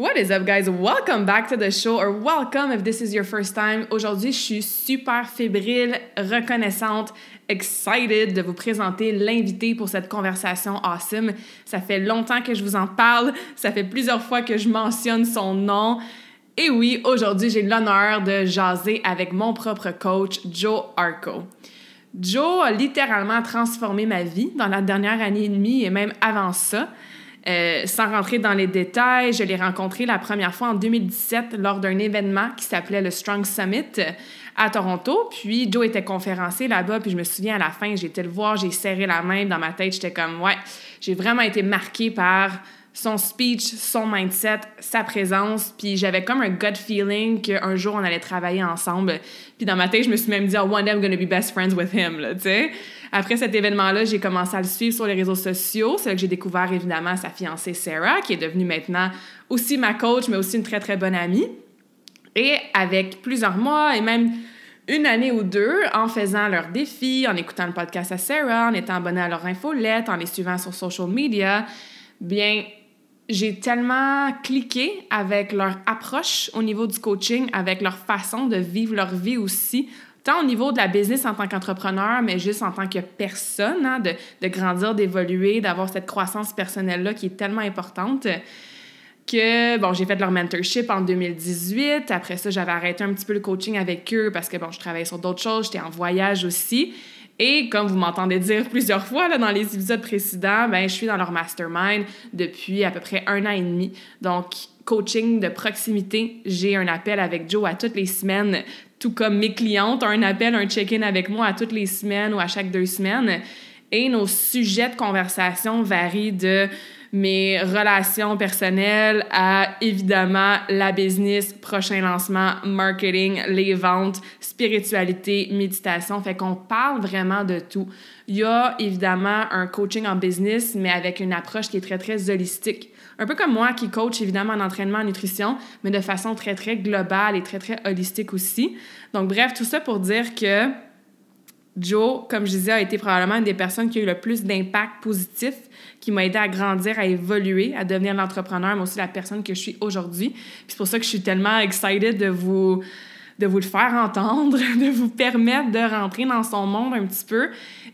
What is up, guys? Welcome back to the show, or welcome if this is your first time. Aujourd'hui, je suis super fébrile, reconnaissante, excited de vous présenter l'invité pour cette conversation awesome. Ça fait longtemps que je vous en parle, ça fait plusieurs fois que je mentionne son nom. Et oui, aujourd'hui, j'ai l'honneur de jaser avec mon propre coach, Joe Arco. Joe a littéralement transformé ma vie dans la dernière année et demie et même avant ça. Euh, sans rentrer dans les détails, je l'ai rencontré la première fois en 2017 lors d'un événement qui s'appelait le Strong Summit à Toronto. Puis Joe était conférencier là-bas, puis je me souviens à la fin, été le voir, j'ai serré la main dans ma tête, j'étais comme ouais, j'ai vraiment été marquée par son speech, son mindset, sa présence, puis j'avais comme un gut feeling qu'un jour on allait travailler ensemble. Puis dans ma tête, je me suis même dit, oh, one day I'm gonna be best friends with him, tu sais. Après cet événement-là, j'ai commencé à le suivre sur les réseaux sociaux. C'est là que j'ai découvert évidemment sa fiancée Sarah, qui est devenue maintenant aussi ma coach, mais aussi une très très bonne amie. Et avec plusieurs mois et même une année ou deux, en faisant leurs défis, en écoutant le podcast à Sarah, en étant abonné à leur infolette, en les suivant sur social media, bien, j'ai tellement cliqué avec leur approche au niveau du coaching, avec leur façon de vivre leur vie aussi, tant au niveau de la business en tant qu'entrepreneur, mais juste en tant que personne, hein, de, de, grandir, d'évoluer, d'avoir cette croissance personnelle-là qui est tellement importante. Que, bon, j'ai fait leur mentorship en 2018. Après ça, j'avais arrêté un petit peu le coaching avec eux parce que, bon, je travaillais sur d'autres choses, j'étais en voyage aussi. Et comme vous m'entendez dire plusieurs fois là, dans les épisodes précédents, ben, je suis dans leur mastermind depuis à peu près un an et demi. Donc, coaching de proximité, j'ai un appel avec Joe à toutes les semaines, tout comme mes clientes un appel, un check-in avec moi à toutes les semaines ou à chaque deux semaines. Et nos sujets de conversation varient de mes relations personnelles à évidemment la business, prochain lancement, marketing, les ventes, spiritualité, méditation. Fait qu'on parle vraiment de tout. Il y a évidemment un coaching en business, mais avec une approche qui est très, très holistique. Un peu comme moi qui coach évidemment en entraînement, en nutrition, mais de façon très, très globale et très, très holistique aussi. Donc, bref, tout ça pour dire que Joe, comme je disais, a été probablement une des personnes qui a eu le plus d'impact positif, qui m'a aidé à grandir, à évoluer, à devenir l'entrepreneur, mais aussi la personne que je suis aujourd'hui. c'est pour ça que je suis tellement excited de vous, de vous le faire entendre, de vous permettre de rentrer dans son monde un petit peu.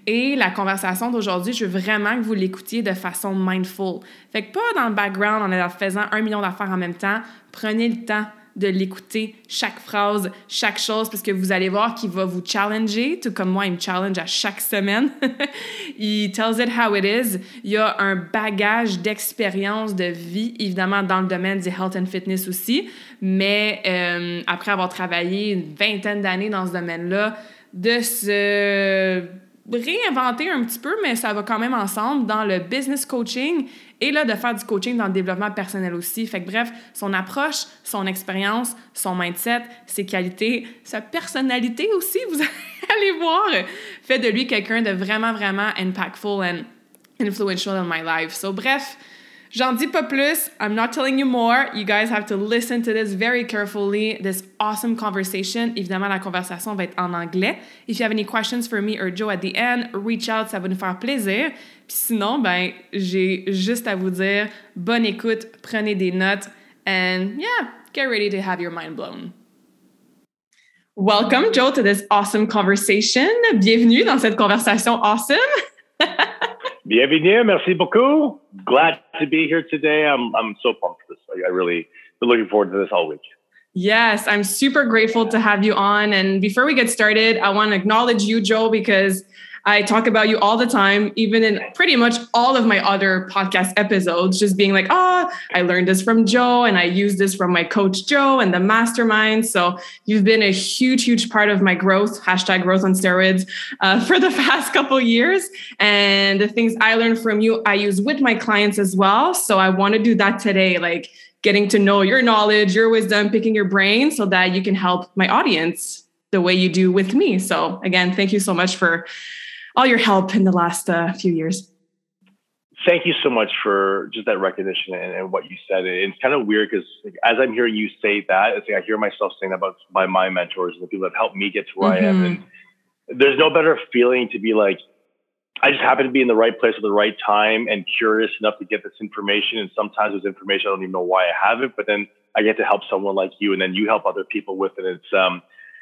Et la conversation d'aujourd'hui, je veux vraiment que vous l'écoutiez de façon mindful. Fait que pas dans le background en faisant un million d'affaires en même temps. Prenez le temps de l'écouter, chaque phrase, chaque chose, parce que vous allez voir qu'il va vous challenger, tout comme moi, il me challenge à chaque semaine. il tells it how it is. Il y a un bagage d'expérience de vie, évidemment, dans le domaine du health and fitness aussi, mais euh, après avoir travaillé une vingtaine d'années dans ce domaine-là, de se réinventer un petit peu, mais ça va quand même ensemble dans le business coaching et là, de faire du coaching dans le développement personnel aussi. Fait que bref, son approche, son expérience, son mindset, ses qualités, sa personnalité aussi, vous allez voir, fait de lui quelqu'un de vraiment, vraiment impactful and influential in my life. So bref, J'en dis pas plus. I'm not telling you more. You guys have to listen to this very carefully. This awesome conversation. Évidemment, la conversation va être en anglais. If you have any questions for me or Joe at the end, reach out. Ça va nous faire plaisir. Puis sinon, ben, j'ai juste à vous dire bonne écoute, prenez des notes, and yeah, get ready to have your mind blown. Welcome, Joe, to this awesome conversation. Bienvenue dans cette conversation awesome. Bienvenue, merci beaucoup. Glad to be here today. I'm, I'm so pumped for this. I really been looking forward to this all week. Yes, I'm super grateful to have you on. And before we get started, I want to acknowledge you, Joe, because I talk about you all the time, even in pretty much all of my other podcast episodes, just being like, oh, I learned this from Joe and I use this from my coach Joe and the mastermind. So you've been a huge, huge part of my growth, hashtag growth on steroids, uh, for the past couple years. And the things I learned from you, I use with my clients as well. So I want to do that today, like getting to know your knowledge, your wisdom, picking your brain so that you can help my audience the way you do with me. So again, thank you so much for all your help in the last uh, few years. Thank you so much for just that recognition and, and what you said. It's kind of weird because like, as I'm hearing you say that, it's like I hear myself saying that about by my mentors and the people that have helped me get to where mm-hmm. I am. And mm-hmm. there's no better feeling to be like, I just happen to be in the right place at the right time and curious enough to get this information. And sometimes this information I don't even know why I have it, but then I get to help someone like you, and then you help other people with it. It's um,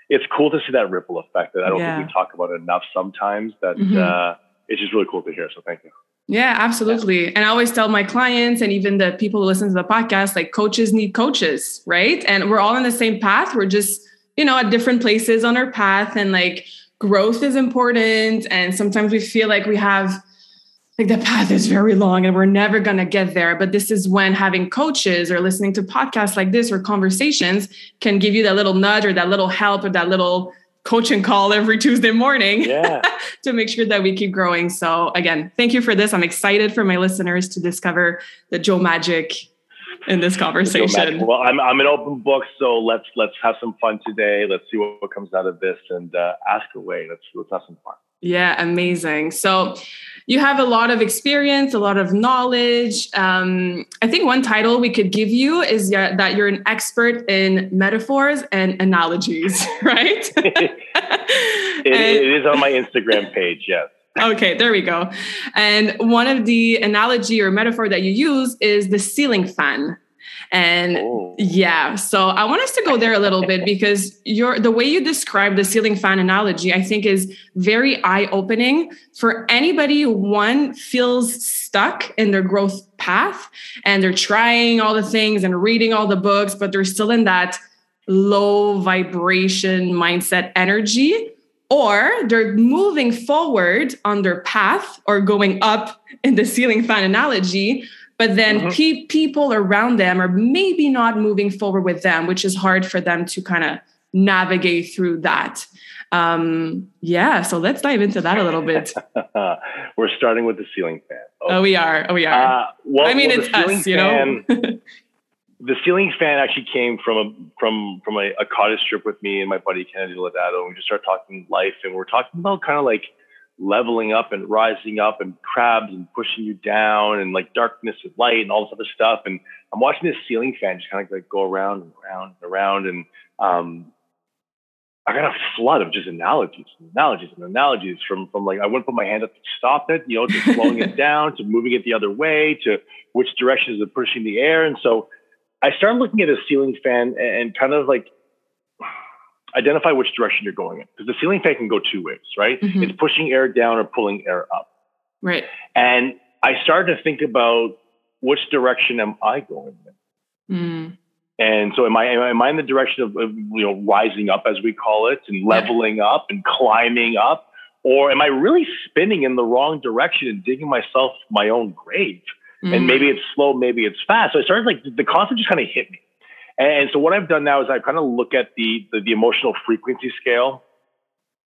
it's cool to see that ripple effect that I don't yeah. think we talk about enough sometimes. That mm-hmm. uh, it's just really cool to hear. So thank you. Yeah, absolutely. Yeah. And I always tell my clients and even the people who listen to the podcast, like coaches need coaches, right? And we're all in the same path. We're just, you know, at different places on our path. And like growth is important. And sometimes we feel like we have like the path is very long and we're never going to get there. But this is when having coaches or listening to podcasts like this or conversations can give you that little nudge or that little help or that little coaching call every Tuesday morning yeah. to make sure that we keep growing. So again, thank you for this. I'm excited for my listeners to discover the Joe Magic in this conversation. Well, I'm I'm an open book, so let's let's have some fun today. Let's see what, what comes out of this and uh, ask away. Let's let's have some fun. Yeah, amazing. So you have a lot of experience, a lot of knowledge. Um, I think one title we could give you is that you're an expert in metaphors and analogies, right? it, and, it is on my Instagram page, yes. Okay, there we go. And one of the analogy or metaphor that you use is the ceiling fan. And oh. yeah, so I want us to go there a little bit because your the way you describe the ceiling fan analogy, I think is very eye-opening for anybody who one feels stuck in their growth path and they're trying all the things and reading all the books, but they're still in that low vibration mindset energy or they're moving forward on their path or going up in the ceiling fan analogy but then mm-hmm. pe- people around them are maybe not moving forward with them which is hard for them to kind of navigate through that. Um, yeah so let's dive into that a little bit. We're starting with the ceiling fan. Oh, oh we are. Oh we are. Uh, well, i mean well, it's us you fan, know the ceiling fan actually came from a from from a, a cottage trip with me and my buddy kennedy Ladado, and we just started talking life and we're talking about kind of like leveling up and rising up and crabs and pushing you down and like darkness and light and all this other stuff. And I'm watching this ceiling fan just kind of like go around and around and around. And um, I got a flood of just analogies and analogies and analogies from, from like, I wouldn't put my hand up to stop it, you know, to slowing it down, to moving it the other way, to which direction is it pushing the air. And so I started looking at a ceiling fan and kind of like identify which direction you're going in because the ceiling fan can go two ways, right? Mm-hmm. It's pushing air down or pulling air up. Right. And I started to think about which direction am I going in? Mm. And so am I, am I in the direction of, of, you know, rising up as we call it and leveling yeah. up and climbing up? Or am I really spinning in the wrong direction and digging myself my own grave? Mm. And maybe it's slow, maybe it's fast. So I started like the concept just kind of hit me. And so what I've done now is I kind of look at the, the, the emotional frequency scale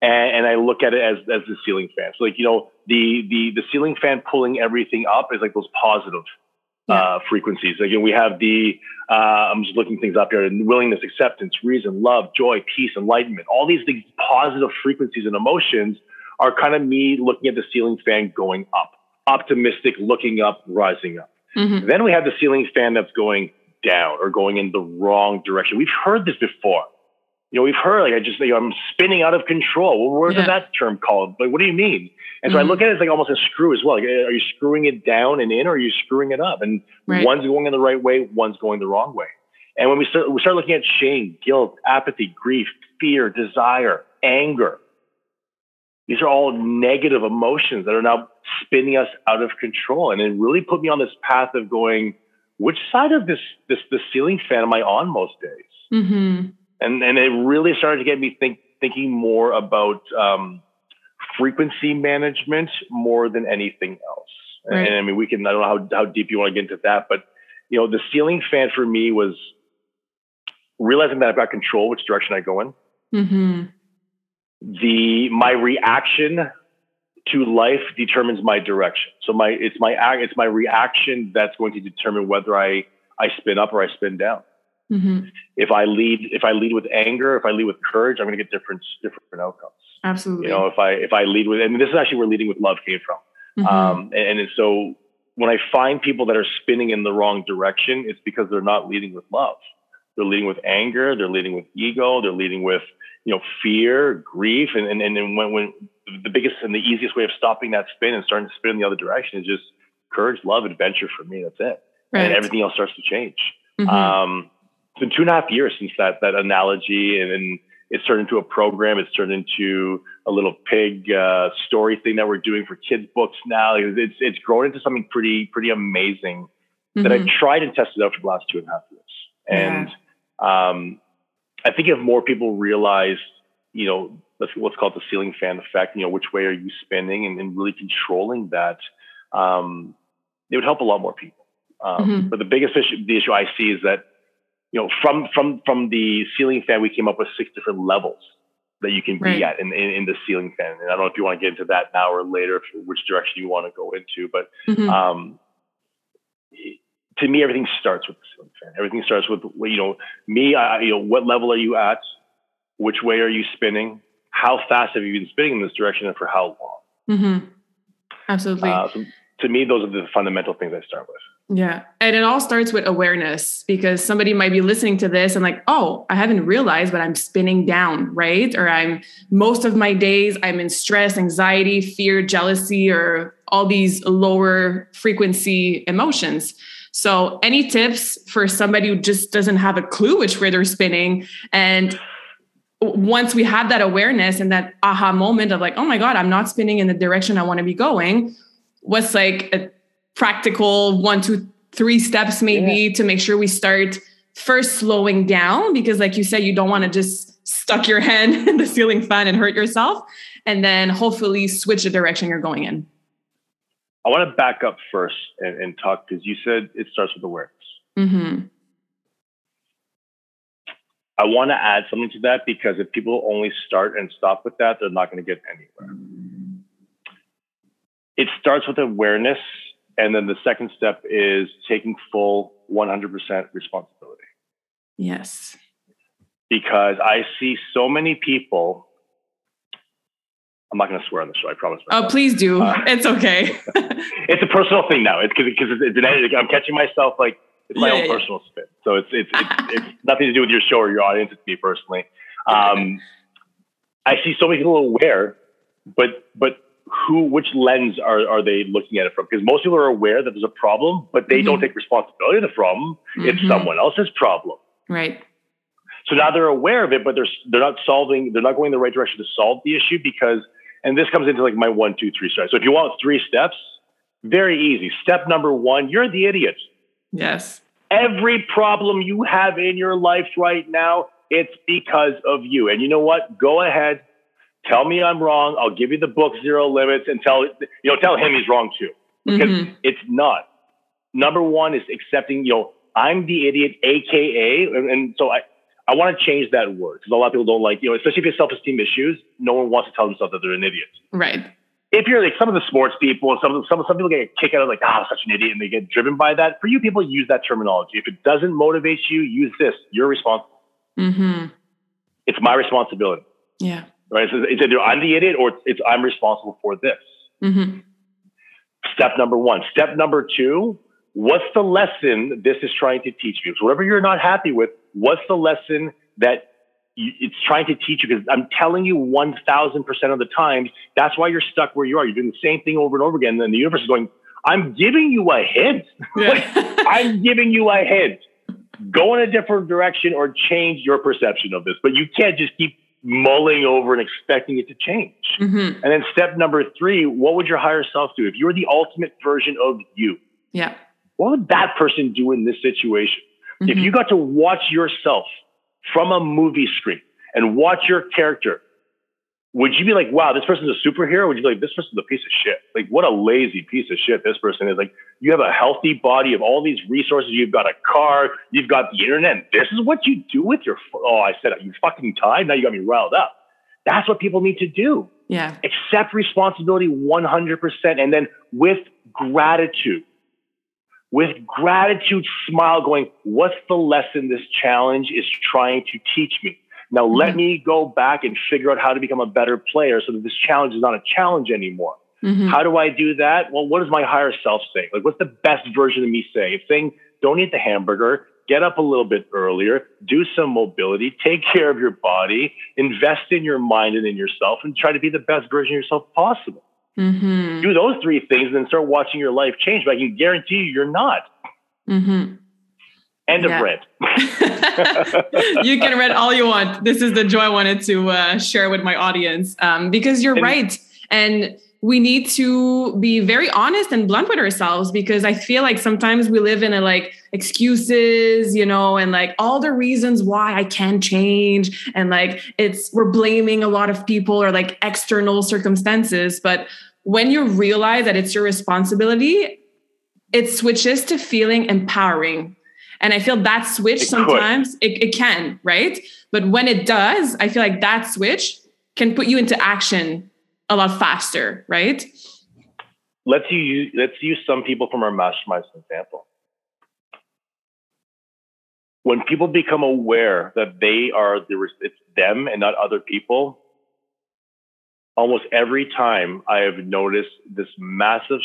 and, and, I look at it as, as the ceiling fan. So like, you know, the, the, the ceiling fan pulling everything up is like those positive yeah. uh, frequencies. Again, we have the, uh, I'm just looking things up here, and willingness, acceptance, reason, love, joy, peace, enlightenment. All these things, positive frequencies and emotions are kind of me looking at the ceiling fan going up, optimistic, looking up, rising up. Mm-hmm. Then we have the ceiling fan that's going down or going in the wrong direction. We've heard this before. You know, we've heard like I just you know, I'm spinning out of control. Well, where yeah. that term called? Like, what do you mean? And so mm-hmm. I look at it as like almost a screw as well. Like, are you screwing it down and in, or are you screwing it up? And right. one's going in the right way, one's going the wrong way. And when we start, we start looking at shame, guilt, apathy, grief, fear, desire, anger. These are all negative emotions that are now spinning us out of control. And it really put me on this path of going, which side of this this the ceiling fan am I on most days? Mm-hmm. And and it really started to get me think thinking more about um, frequency management more than anything else. Right. And I mean, we can I don't know how how deep you want to get into that, but you know, the ceiling fan for me was realizing that I've got control which direction I go in. Mm-hmm. The my reaction to life determines my direction. So my it's my it's my reaction that's going to determine whether I I spin up or I spin down. Mm-hmm. If I lead if I lead with anger, if I lead with courage, I'm going to get different different outcomes. Absolutely. You know, if I if I lead with, and this is actually where leading with love came from. Mm-hmm. Um, and, and so when I find people that are spinning in the wrong direction, it's because they're not leading with love. They're leading with anger. They're leading with ego. They're leading with you know fear, grief, and and and when when the biggest and the easiest way of stopping that spin and starting to spin in the other direction is just courage, love, adventure. For me, that's it, right. and everything else starts to change. Mm-hmm. Um, it's been two and a half years since that that analogy, and, and it's turned into a program. It's turned into a little pig uh, story thing that we're doing for kids books now. It's it's grown into something pretty pretty amazing mm-hmm. that I tried and tested out for the last two and a half years, and. Yeah um, I think if more people realize, you know, what's called the ceiling fan effect, you know, which way are you spinning and, and really controlling that, um, it would help a lot more people. Um, mm-hmm. But the biggest issue, the issue I see is that, you know, from from from the ceiling fan, we came up with six different levels that you can be right. at in, in, in, the ceiling fan. And I don't know if you want to get into that now or later, which direction you want to go into, but mm-hmm. um, to me, everything starts with the ceiling fan. Everything starts with you know me. I, you know, what level are you at? Which way are you spinning? How fast have you been spinning in this direction, and for how long? Mm-hmm. Absolutely. Uh, so to me, those are the fundamental things I start with. Yeah. And it all starts with awareness because somebody might be listening to this and like, oh, I haven't realized, but I'm spinning down, right? Or I'm most of my days, I'm in stress, anxiety, fear, jealousy, or all these lower frequency emotions. So, any tips for somebody who just doesn't have a clue which way they're spinning? And once we have that awareness and that aha moment of like, oh my God, I'm not spinning in the direction I want to be going, what's like a practical one, two, three steps maybe yeah. to make sure we start first slowing down? Because, like you said, you don't want to just stuck your hand in the ceiling fan and hurt yourself. And then hopefully switch the direction you're going in. I want to back up first and, and talk because you said it starts with awareness. Mm-hmm. I want to add something to that because if people only start and stop with that, they're not going to get anywhere. It starts with awareness. And then the second step is taking full 100% responsibility. Yes. Because I see so many people I'm not going to swear on the show. I promise. Myself. Oh, please do. Uh, it's okay. it's a personal thing now. It's because it's, it's, it's, I'm catching myself like it's my yeah, own yeah. personal spin. So it's it's, it's it's nothing to do with your show or your audience. It's me personally. Um, I see so many people aware, but but who which lens are are they looking at it from? Because most people are aware that there's a problem, but they mm-hmm. don't take responsibility of the problem. Mm-hmm. It's someone else's problem. Right. So now they're aware of it, but they're they're not solving. They're not going the right direction to solve the issue because and this comes into like my one, two, three steps. So if you want three steps, very easy. Step number one, you're the idiot. Yes. Every problem you have in your life right now, it's because of you. And you know what? Go ahead, tell me I'm wrong. I'll give you the book Zero Limits and tell you know tell him he's wrong too. Because mm-hmm. it's not. Number one is accepting, you know, I'm the idiot, aka, and, and so I I want to change that word because a lot of people don't like, you know, especially if you have self-esteem issues, no one wants to tell themselves that they're an idiot. Right. If you're like some of the sports people, some some of some people get a kick out of like, ah, oh, such an idiot, and they get driven by that. For you people, use that terminology. If it doesn't motivate you, use this. You're responsible. Mm-hmm. It's my responsibility. Yeah. Right. So it's either I'm the idiot or it's I'm responsible for this. Mm-hmm. Step number one. Step number two. What's the lesson this is trying to teach you? So whatever you're not happy with, What's the lesson that it's trying to teach you? Because I'm telling you, 1000% of the time, that's why you're stuck where you are. You're doing the same thing over and over again. And the universe is going, I'm giving you a hint. Yeah. like, I'm giving you a hint. Go in a different direction or change your perception of this. But you can't just keep mulling over and expecting it to change. Mm-hmm. And then step number three, what would your higher self do? If you were the ultimate version of you, yeah. What would that person do in this situation? Mm-hmm. If you got to watch yourself from a movie screen and watch your character would you be like, wow, this person's a superhero? Would you be like, this person's a piece of shit? Like, what a lazy piece of shit this person is. Like, you have a healthy body of all these resources. You've got a car. You've got the internet. This is what you do with your. Oh, I said, you fucking tied. Now you got me riled up. That's what people need to do. Yeah. Accept responsibility 100%. And then with gratitude, with gratitude, smile, going, what's the lesson this challenge is trying to teach me? Now mm-hmm. let me go back and figure out how to become a better player so that this challenge is not a challenge anymore. Mm-hmm. How do I do that? Well, what does my higher self say? Like, what's the best version of me say? If saying, don't eat the hamburger, get up a little bit earlier, do some mobility, take care of your body, invest in your mind and in yourself, and try to be the best version of yourself possible. Mm-hmm. Do those three things and start watching your life change. But I can guarantee you, you're not. Mm-hmm. End yeah. of rant. you can read all you want. This is the joy I wanted to uh, share with my audience um, because you're and, right. And we need to be very honest and blunt with ourselves because I feel like sometimes we live in a like excuses, you know, and like all the reasons why I can't change. And like it's, we're blaming a lot of people or like external circumstances. But when you realize that it's your responsibility, it switches to feeling empowering and I feel that switch it sometimes it, it can, right? But when it does, I feel like that switch can put you into action a lot faster, right? Let's use let's use some people from our mastermind as an example. When people become aware that they are the it's them and not other people, almost every time I have noticed this massive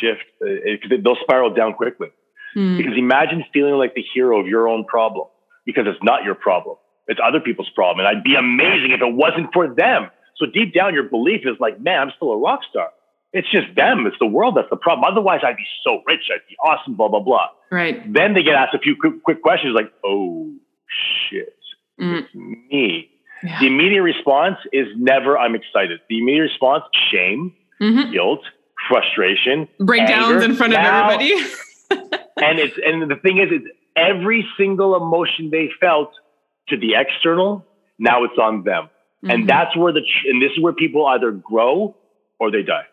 shift because uh, they'll spiral down quickly. Mm. Because imagine feeling like the hero of your own problem because it's not your problem. It's other people's problem. And I'd be amazing if it wasn't for them. So deep down, your belief is like, man, I'm still a rock star. It's just them. It's the world that's the problem. Otherwise, I'd be so rich. I'd be awesome, blah, blah, blah. Right. Then they get asked a few quick, quick questions like, oh, shit, mm. it's me. Yeah. The immediate response is never, I'm excited. The immediate response, shame, mm-hmm. guilt, frustration, breakdowns anger. in front of everybody. and it's and the thing is, it's every single emotion they felt to the external. Now it's on them, mm-hmm. and that's where the and this is where people either grow or they die.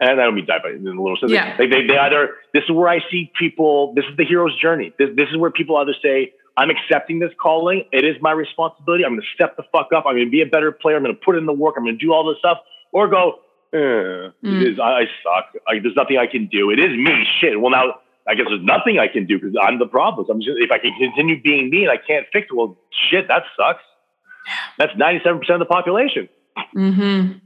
And I don't mean die, but in a little sense, yeah. they, they, they either this is where I see people. This is the hero's journey. This this is where people either say, I'm accepting this calling. It is my responsibility. I'm going to step the fuck up. I'm going to be a better player. I'm going to put in the work. I'm going to do all this stuff. Or go, eh, mm. it is, I, I suck. I, there's nothing I can do. It is me. Shit. Well, now I guess there's nothing I can do because I'm the problem. So I'm just, if I can continue being me and I can't fix it, well, shit, that sucks. That's 97% of the population. Mm-hmm.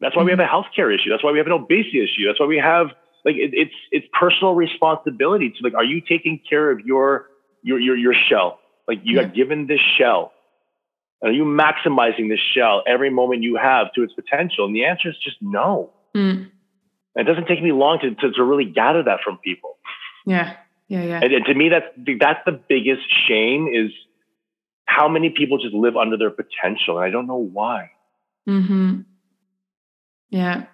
That's why we have a healthcare issue. That's why we have an obesity issue. That's why we have like it, it's it's personal responsibility to like, are you taking care of your your your your shell? Like you yeah. got given this shell. And are you maximizing this shell every moment you have to its potential? And the answer is just no. Mm. It doesn't take me long to, to, to really gather that from people. Yeah. Yeah. Yeah. And, and to me, that's, that's the biggest shame is how many people just live under their potential. And I don't know why. Mm-hmm. Yeah.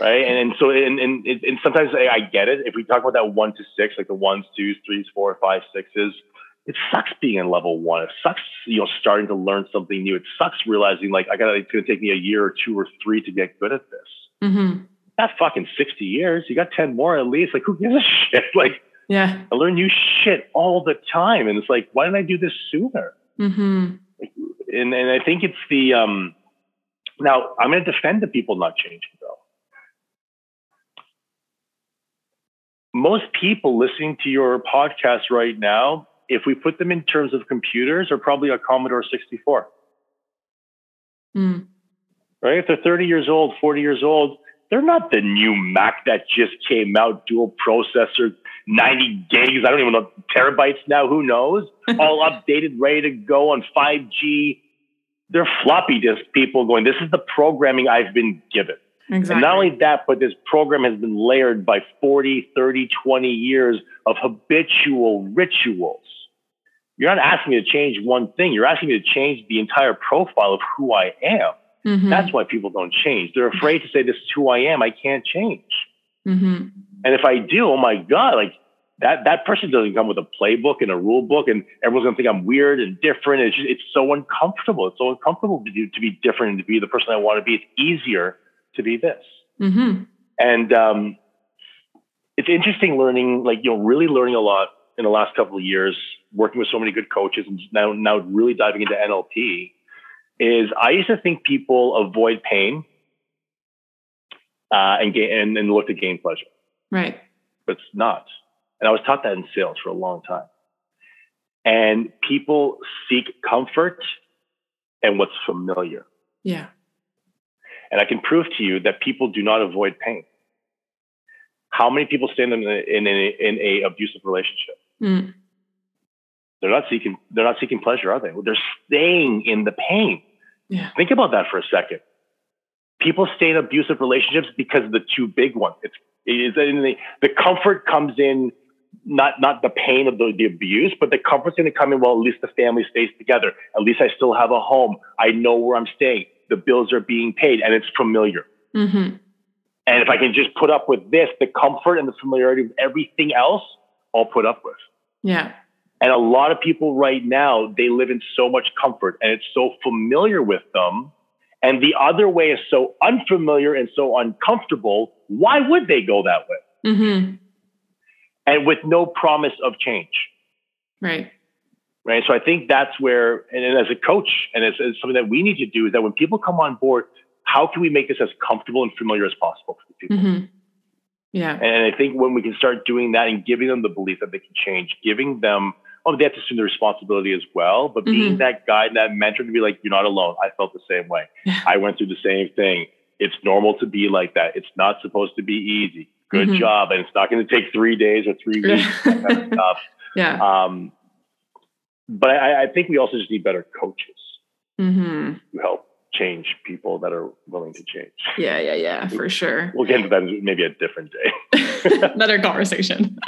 Right. And, and so, and, and, and sometimes I, I get it. If we talk about that one to six, like the ones, twos, threes, four, five, sixes, it sucks being in level one. It sucks, you know, starting to learn something new. It sucks realizing like I got it's going to take me a year or two or three to get good at this. Mm-hmm. That's fucking 60 years. You got 10 more at least. Like, who gives a shit? Like, yeah. I learn new shit all the time. And it's like, why didn't I do this sooner? Mm-hmm. And, and I think it's the, um, now I'm going to defend the people not changing though. Most people listening to your podcast right now, if we put them in terms of computers, are probably a Commodore 64. Mm. Right? If they're 30 years old, 40 years old, they're not the new Mac that just came out, dual processor, 90 gigs, I don't even know, terabytes now, who knows? All updated, ready to go on 5G. They're floppy disk people going, this is the programming I've been given. Exactly. And not only that, but this program has been layered by 40, 30, 20 years of habitual rituals. You're not asking me to change one thing. You're asking me to change the entire profile of who I am. Mm-hmm. That's why people don't change. They're afraid to say, This is who I am. I can't change. Mm-hmm. And if I do, oh my God, like that that person doesn't come with a playbook and a rule book, and everyone's gonna think I'm weird and different. It's just, it's so uncomfortable. It's so uncomfortable to do, to be different and to be the person I want to be. It's easier to be this. Mm-hmm. And um, it's interesting learning, like you know, really learning a lot in the last couple of years, working with so many good coaches, and now now really diving into NLP. Is I used to think people avoid pain uh, and gain and, and look to gain pleasure. Right. But it's not. And I was taught that in sales for a long time. And people seek comfort and what's familiar. Yeah. And I can prove to you that people do not avoid pain. How many people stay in a, in a, in a abusive relationship? Mm. They're not seeking they're not seeking pleasure, are they? They're staying in the pain. Yeah. Think about that for a second. People stay in abusive relationships because of the two big ones. It's is the, the comfort comes in not not the pain of the, the abuse, but the comfort's going to come in. Well, at least the family stays together. At least I still have a home. I know where I'm staying. The bills are being paid, and it's familiar. Mm-hmm. And if I can just put up with this, the comfort and the familiarity of everything else, I'll put up with. Yeah. And a lot of people right now, they live in so much comfort, and it's so familiar with them. And the other way is so unfamiliar and so uncomfortable. Why would they go that way? Mm-hmm and with no promise of change. Right. Right. So I think that's where, and as a coach, and as, as something that we need to do is that when people come on board, how can we make this as comfortable and familiar as possible for people? Mm-hmm. Yeah. And I think when we can start doing that and giving them the belief that they can change, giving them, oh, they have to assume the responsibility as well, but being mm-hmm. that guide, and that mentor to be like, you're not alone. I felt the same way. I went through the same thing. It's normal to be like that. It's not supposed to be easy good mm-hmm. job. And it's not going to take three days or three weeks. kind of stuff. Yeah. Um, but I, I, think we also just need better coaches mm-hmm. to help change people that are willing to change. Yeah, yeah, yeah, for sure. We'll get into that maybe a different day. Another conversation.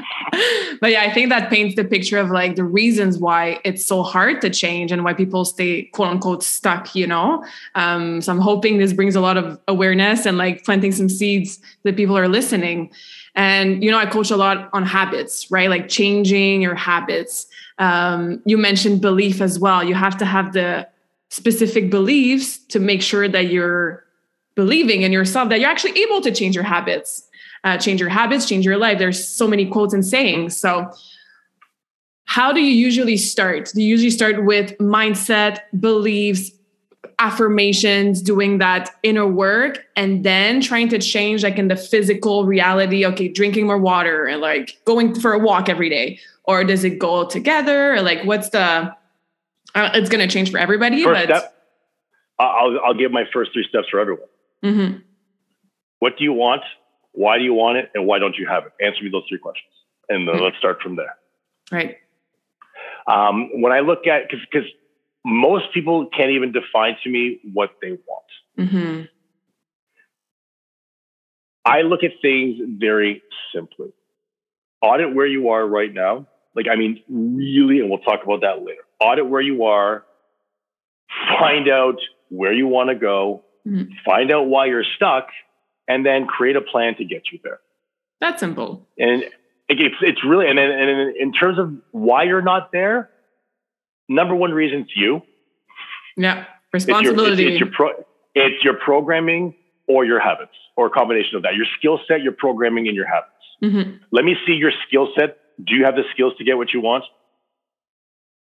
but yeah, I think that paints the picture of like the reasons why it's so hard to change and why people stay quote unquote stuck, you know? Um, so I'm hoping this brings a lot of awareness and like planting some seeds that people are listening. And, you know, I coach a lot on habits, right? Like changing your habits. Um, you mentioned belief as well. You have to have the specific beliefs to make sure that you're believing in yourself that you're actually able to change your habits uh, change your habits change your life. There's so many quotes and sayings. So how do you usually start? Do you usually start with mindset beliefs affirmations doing that inner work and then trying to change like in the physical reality? Okay drinking more water and like going for a walk every day. Or does it go together? Or like what's the uh, it's going to change for everybody. First but... step, I'll, I'll give my first three steps for everyone. Mm-hmm. What do you want? Why do you want it? And why don't you have it? Answer me those three questions. And mm-hmm. let's start from there. Right. Um, when I look at, because most people can't even define to me what they want. Mm-hmm. I look at things very simply. Audit where you are right now. Like, I mean, really, and we'll talk about that later audit where you are, find out where you want to go, mm-hmm. find out why you're stuck, and then create a plan to get you there. That's simple. And it's it's really and, and in terms of why you're not there, number one reason it's you. Yeah, responsibility. It's your, it's, it's your pro, it's your programming or your habits or a combination of that. Your skill set, your programming, and your habits. Mm-hmm. Let me see your skill set. Do you have the skills to get what you want?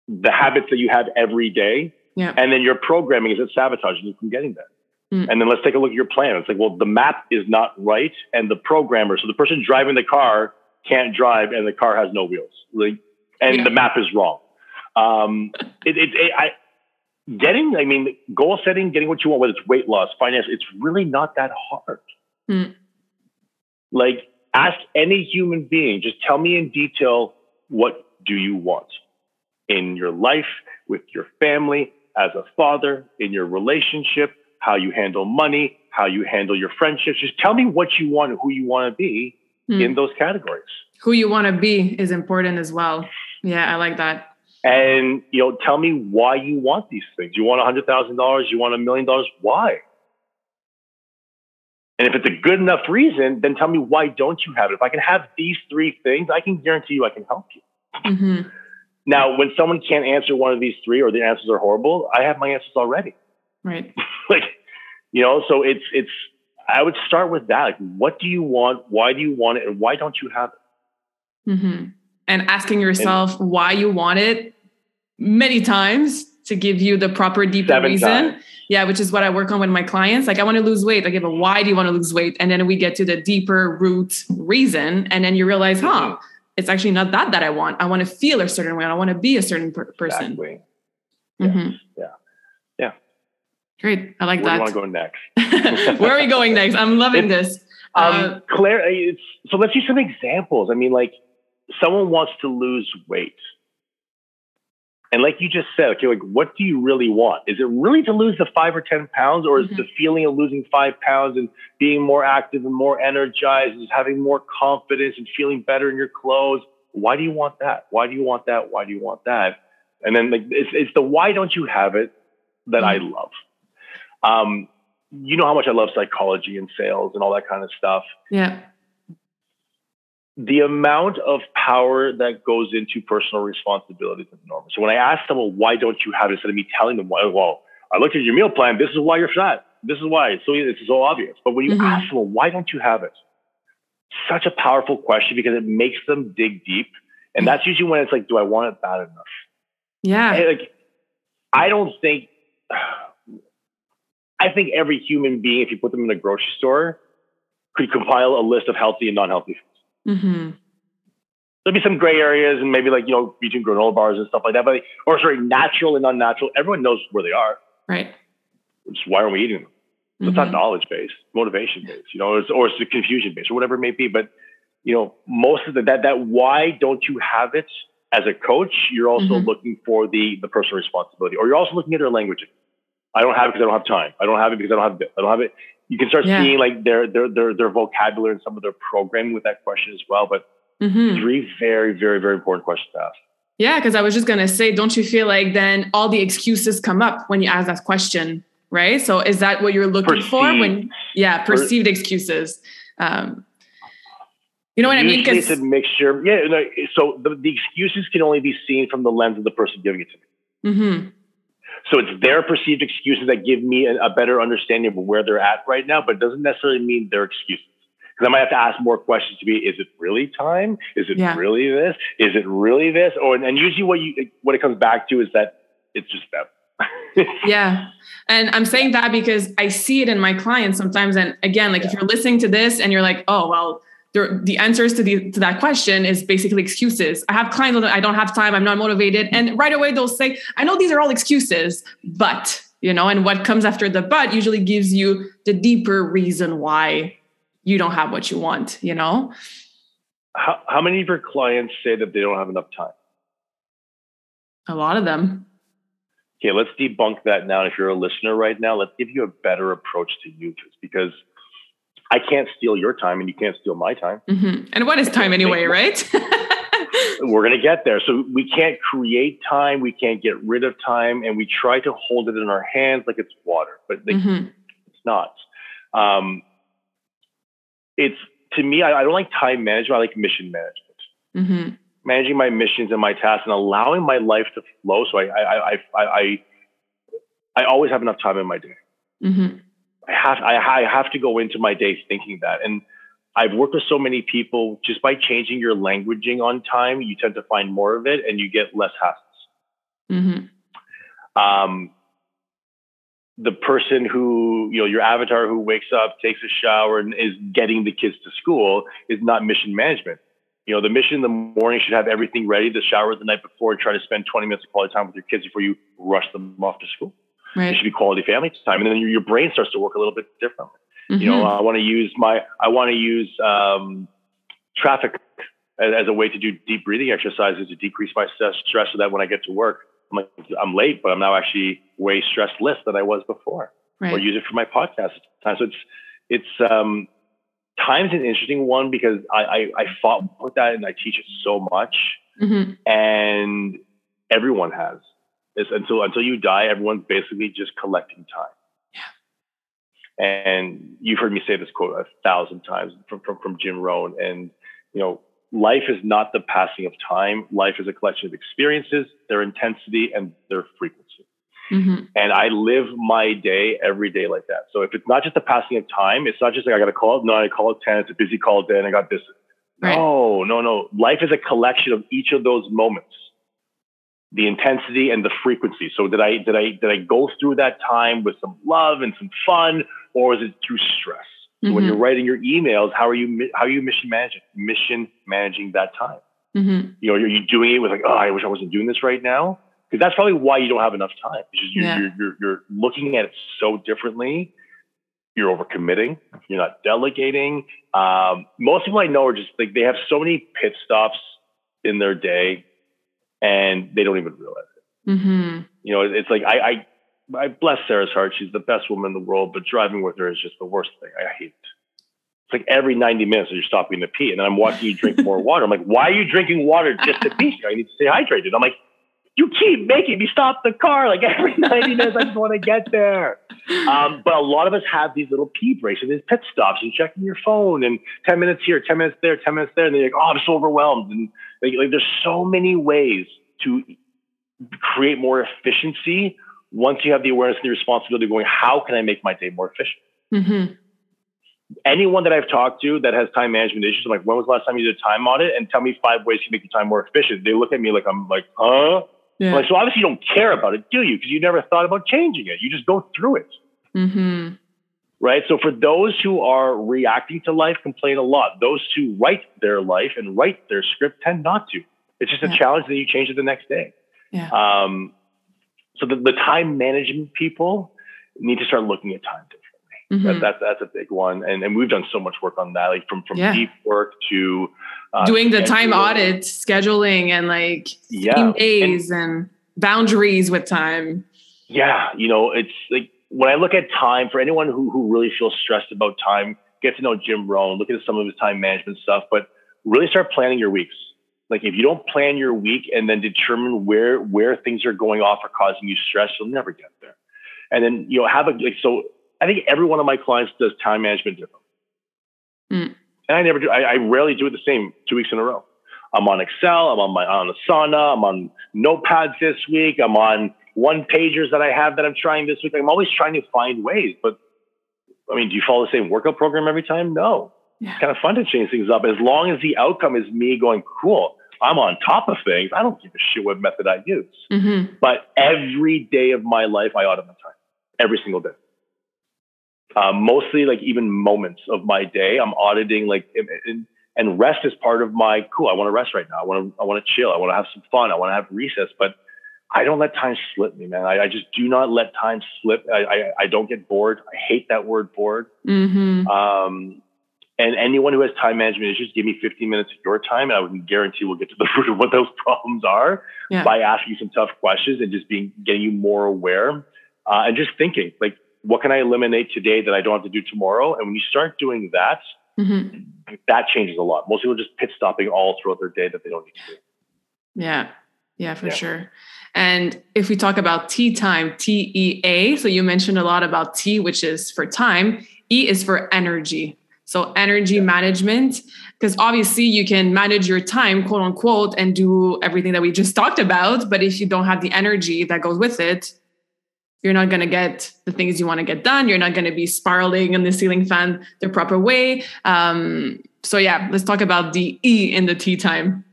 The habits that you have every day. Yeah. And then your programming is it sabotaging you from getting there. Mm. And then let's take a look at your plan. It's like, well, the map is not right, and the programmer, so the person driving the car can't drive, and the car has no wheels. Like, and yeah. the map is wrong. Um, it, it, it, I, getting, I mean, goal setting, getting what you want, whether it's weight loss, finance, it's really not that hard. Mm. Like, ask any human being, just tell me in detail what do you want in your life, with your family, as a father, in your relationship, how you handle money, how you handle your friendships. Just tell me what you want who you want to be mm. in those categories. Who you want to be is important as well. Yeah, I like that. And you know, tell me why you want these things. You want a hundred thousand dollars. You want a million dollars. Why? And if it's a good enough reason, then tell me why don't you have it? If I can have these three things, I can guarantee you I can help you. Mm-hmm. Now, when someone can't answer one of these three or the answers are horrible, I have my answers already. Right. like, you know, so it's it's I would start with that. Like, what do you want? Why do you want it? And why don't you have it? Mm-hmm. And asking yourself and, why you want it many times to give you the proper deeper reason. Times. Yeah, which is what I work on with my clients. Like, I want to lose weight. I give a why do you want to lose weight? And then we get to the deeper root reason. And then you realize, huh, mm-hmm. It's actually not that that I want. I want to feel a certain way. I want to be a certain per- person. Exactly. Mm-hmm. Yeah. Yeah. Great. I like Where that. Where do you want to go next? Where are we going next? I'm loving this. Um, uh, Claire, so let's use some examples. I mean, like someone wants to lose weight. And like you just said, okay, like what do you really want? Is it really to lose the five or 10 pounds, or is mm-hmm. the feeling of losing five pounds and being more active and more energized, and having more confidence and feeling better in your clothes? Why do you want that? Why do you want that? Why do you want that? And then like it's, it's the why don't you have it that mm-hmm. I love. Um, you know how much I love psychology and sales and all that kind of stuff. Yeah. The amount of power that goes into personal responsibility is enormous. So when I ask someone, why don't you have it, instead of me telling them, why, well, I looked at your meal plan. This is why you're fat. This is why. So it's so obvious. But when you mm-hmm. ask someone, why don't you have it? Such a powerful question because it makes them dig deep. And that's usually when it's like, do I want it bad enough? Yeah. like, I don't think I think every human being, if you put them in a grocery store, could compile a list of healthy and non-healthy foods. Mm-hmm. There'll be some gray areas and maybe like, you know, between granola bars and stuff like that, but, or sorry, natural and unnatural. Everyone knows where they are. Right. Just why are we eating them? So It's not mm-hmm. knowledge based, motivation based, you know, or it's, or it's confusion based or whatever it may be. But, you know, most of the, that, that why don't you have it as a coach, you're also mm-hmm. looking for the, the personal responsibility, or you're also looking at their language. I don't have it because I don't have time. I don't have it because I don't have it. I don't have it. You can start yeah. seeing like their their their their vocabulary and some of their programming with that question as well. But mm-hmm. three very very very important questions to ask. Yeah, because I was just gonna say, don't you feel like then all the excuses come up when you ask that question, right? So is that what you're looking perceived. for when yeah, perceived per- excuses? Um, you know what Usually I mean? Because It's a mixture. Yeah. No, so the, the excuses can only be seen from the lens of the person giving it to me. Mm-hmm. So it's their perceived excuses that give me a, a better understanding of where they're at right now, but it doesn't necessarily mean their excuses. Because I might have to ask more questions to be, is it really time? Is it yeah. really this? Is it really this? Oh, or and usually what you what it comes back to is that it's just them. yeah. And I'm saying that because I see it in my clients sometimes. And again, like yeah. if you're listening to this and you're like, oh, well, the answers to the to that question is basically excuses. I have clients that I don't have time, I'm not motivated, and right away they'll say, "I know these are all excuses, but." You know, and what comes after the but usually gives you the deeper reason why you don't have what you want, you know? How, how many of your clients say that they don't have enough time? A lot of them. Okay, let's debunk that now. If you're a listener right now, let's give you a better approach to use because I can't steal your time and you can't steal my time. Mm-hmm. And what is time anyway, right? We're going to get there. So we can't create time. We can't get rid of time. And we try to hold it in our hands like it's water, but like, mm-hmm. it's not. Um, it's to me, I, I, don't like time management. I like mission management. Mm-hmm. Managing my missions and my tasks and allowing my life to flow. So I, I, I, I, I always have enough time in my day. I have I, I have to go into my day thinking that. And I've worked with so many people. Just by changing your languaging on time, you tend to find more of it, and you get less hassles. Mm-hmm. Um, the person who you know your avatar who wakes up, takes a shower, and is getting the kids to school is not mission management. You know, the mission in the morning should have everything ready. The shower the night before, try to spend 20 minutes of quality time with your kids before you rush them off to school. Right. It should be quality family time, and then your, your brain starts to work a little bit differently. Mm-hmm. You know, mm-hmm. I want to use my I want to use um, traffic as, as, a way to do deep breathing exercises to decrease my stress, so that when I get to work, I'm like I'm late, but I'm now actually way stress less than I was before. Right. Or use it for my podcast time. So it's it's um, time's an interesting one because I, I, I fought with that and I teach it so much, mm-hmm. and everyone has. It's until until you die, everyone's basically just collecting time. Yeah. And you've heard me say this quote a thousand times from, from, from Jim Rohn. And, you know, life is not the passing of time. Life is a collection of experiences, their intensity, and their frequency. Mm-hmm. And I live my day every day like that. So if it's not just the passing of time, it's not just like I got to call nine, I call it 10, it's a busy call day, and I got this. Right. No, no, no. Life is a collection of each of those moments, the intensity and the frequency. So did I, did I, did I go through that time with some love and some fun, or is it through stress? Mm-hmm. when you're writing your emails, how are you, how are you mission managing, mission managing that time? Mm-hmm. You know, are you doing it with like, oh, I wish I wasn't doing this right now? because that's probably why you don't have enough time. Because you're, yeah. you're, you're, you're looking at it so differently. You're overcommitting. You're not delegating. Um, most people I know are just like they have so many pit stops in their day, and they don't even realize it. Mm-hmm. You know, it's like I, I I bless Sarah's heart. She's the best woman in the world, but driving with her is just the worst thing. I hate it. It's like every 90 minutes you're stopping to pee. And then I'm watching you drink more water. I'm like, why are you drinking water just to pee? I need to stay hydrated. I'm like, you keep making me stop the car like every 90 minutes. I just want to get there. Um, but a lot of us have these little pee breaks and these pit stops and checking your phone and 10 minutes here, 10 minutes there, 10 minutes there. And they're like, oh, I'm so overwhelmed. And like, like there's so many ways to create more efficiency once you have the awareness and the responsibility going, how can I make my day more efficient? Mm-hmm. Anyone that I've talked to that has time management issues, I'm like, when was the last time you did a time audit? And tell me five ways to make your time more efficient. They look at me like I'm like, huh? Yeah. Like, so obviously you don't care about it, do you? Because you never thought about changing it. You just go through it. Mm-hmm. Right. So for those who are reacting to life, complain a lot. Those who write their life and write their script tend not to. It's just a yeah. challenge that you change it the next day. Yeah. Um, so the, the time management people need to start looking at time differently. Mm-hmm. That, that's that's a big one, and and we've done so much work on that, like from from yeah. deep work to uh, doing the time audit, scheduling, and like yeah. days and, and boundaries with time. Yeah, you know, it's like when I look at time for anyone who who really feels stressed about time, get to know Jim Rohn, look at some of his time management stuff, but really start planning your weeks. Like if you don't plan your week and then determine where where things are going off or causing you stress, you'll never get there. And then you know have a like so I think every one of my clients does time management different. Mm. And I never do, I, I, rarely do it the same two weeks in a row. I'm on Excel, I'm on my on Asana, I'm on notepads this week, I'm on one pagers that I have that I'm trying this week. I'm always trying to find ways. But I mean, do you follow the same workout program every time? No. Yeah. It's kind of fun to change things up. As long as the outcome is me going, cool, I'm on top of things. I don't give a shit what method I use. Mm-hmm. But every day of my life, I audit my time. Every single day. Uh, mostly like even moments of my day, I'm auditing like, and, and rest is part of my cool. I want to rest right now. I want to, I want to chill. I want to have some fun. I want to have recess, but I don't let time slip me, man. I, I just do not let time slip. I, I, I, don't get bored. I hate that word bored. Mm-hmm. Um, and anyone who has time management issues, give me 15 minutes of your time, and I would guarantee we'll get to the root of what those problems are yeah. by asking you some tough questions and just being getting you more aware uh, and just thinking like what can I eliminate today that I don't have to do tomorrow? And when you start doing that, mm-hmm. that changes a lot. Most people are just pit stopping all throughout their day that they don't need to do. Yeah. Yeah, for yeah. sure. And if we talk about T time, T E A, so you mentioned a lot about T, which is for time, E is for energy. So energy yeah. management, because obviously you can manage your time, quote unquote, and do everything that we just talked about. But if you don't have the energy that goes with it, you're not going to get the things you want to get done. You're not going to be spiraling in the ceiling fan the proper way. Um, so yeah, let's talk about the E in the T time.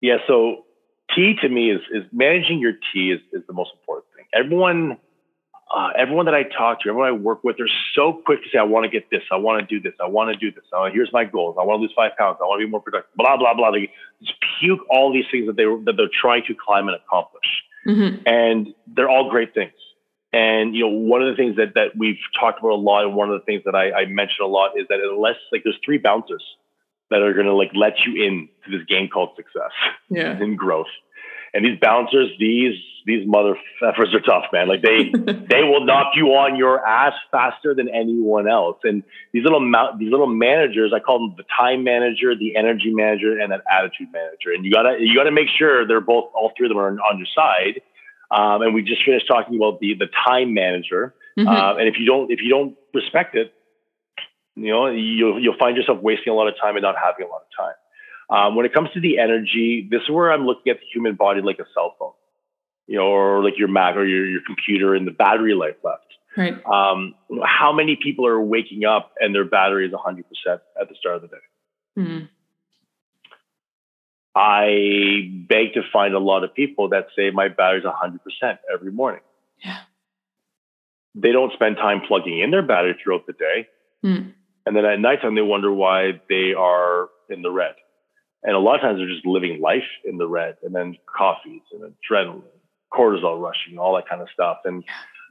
Yeah. So T to me is is managing your T is, is the most important thing. Everyone, uh, everyone that I talk to, everyone I work with, they're so quick to say, "I want to get this. I want to do this. I want to do this. Oh, here's my goals. I want to lose five pounds. I want to be more productive." Blah blah blah. They just puke all these things that they that they're trying to climb and accomplish. Mm-hmm. And they're all great things. And you know, one of the things that that we've talked about a lot, and one of the things that I, I mention a lot is that unless like there's three bouncers that are gonna like let you in to this game called success yeah. and growth. And these bouncers, these these motherfuckers are tough, man. Like they they will knock you on your ass faster than anyone else. And these little these little managers, I call them the time manager, the energy manager, and that attitude manager. And you gotta you gotta make sure they're both all three of them are on your side. Um, and we just finished talking about the the time manager. Mm-hmm. Uh, and if you don't, if you don't respect it, you know, you'll, you'll find yourself wasting a lot of time and not having a lot of time. Um, when it comes to the energy, this is where I'm looking at the human body like a cell phone, you know, or like your Mac or your, your computer and the battery life left. Right. Um, how many people are waking up and their battery is 100% at the start of the day? Mm-hmm. I beg to find a lot of people that say my battery's 100% every morning. Yeah. They don't spend time plugging in their battery throughout the day. Mm. And then at nighttime, they wonder why they are in the red. And a lot of times they're just living life in the red and then coffees and adrenaline, cortisol rushing, all that kind of stuff. And,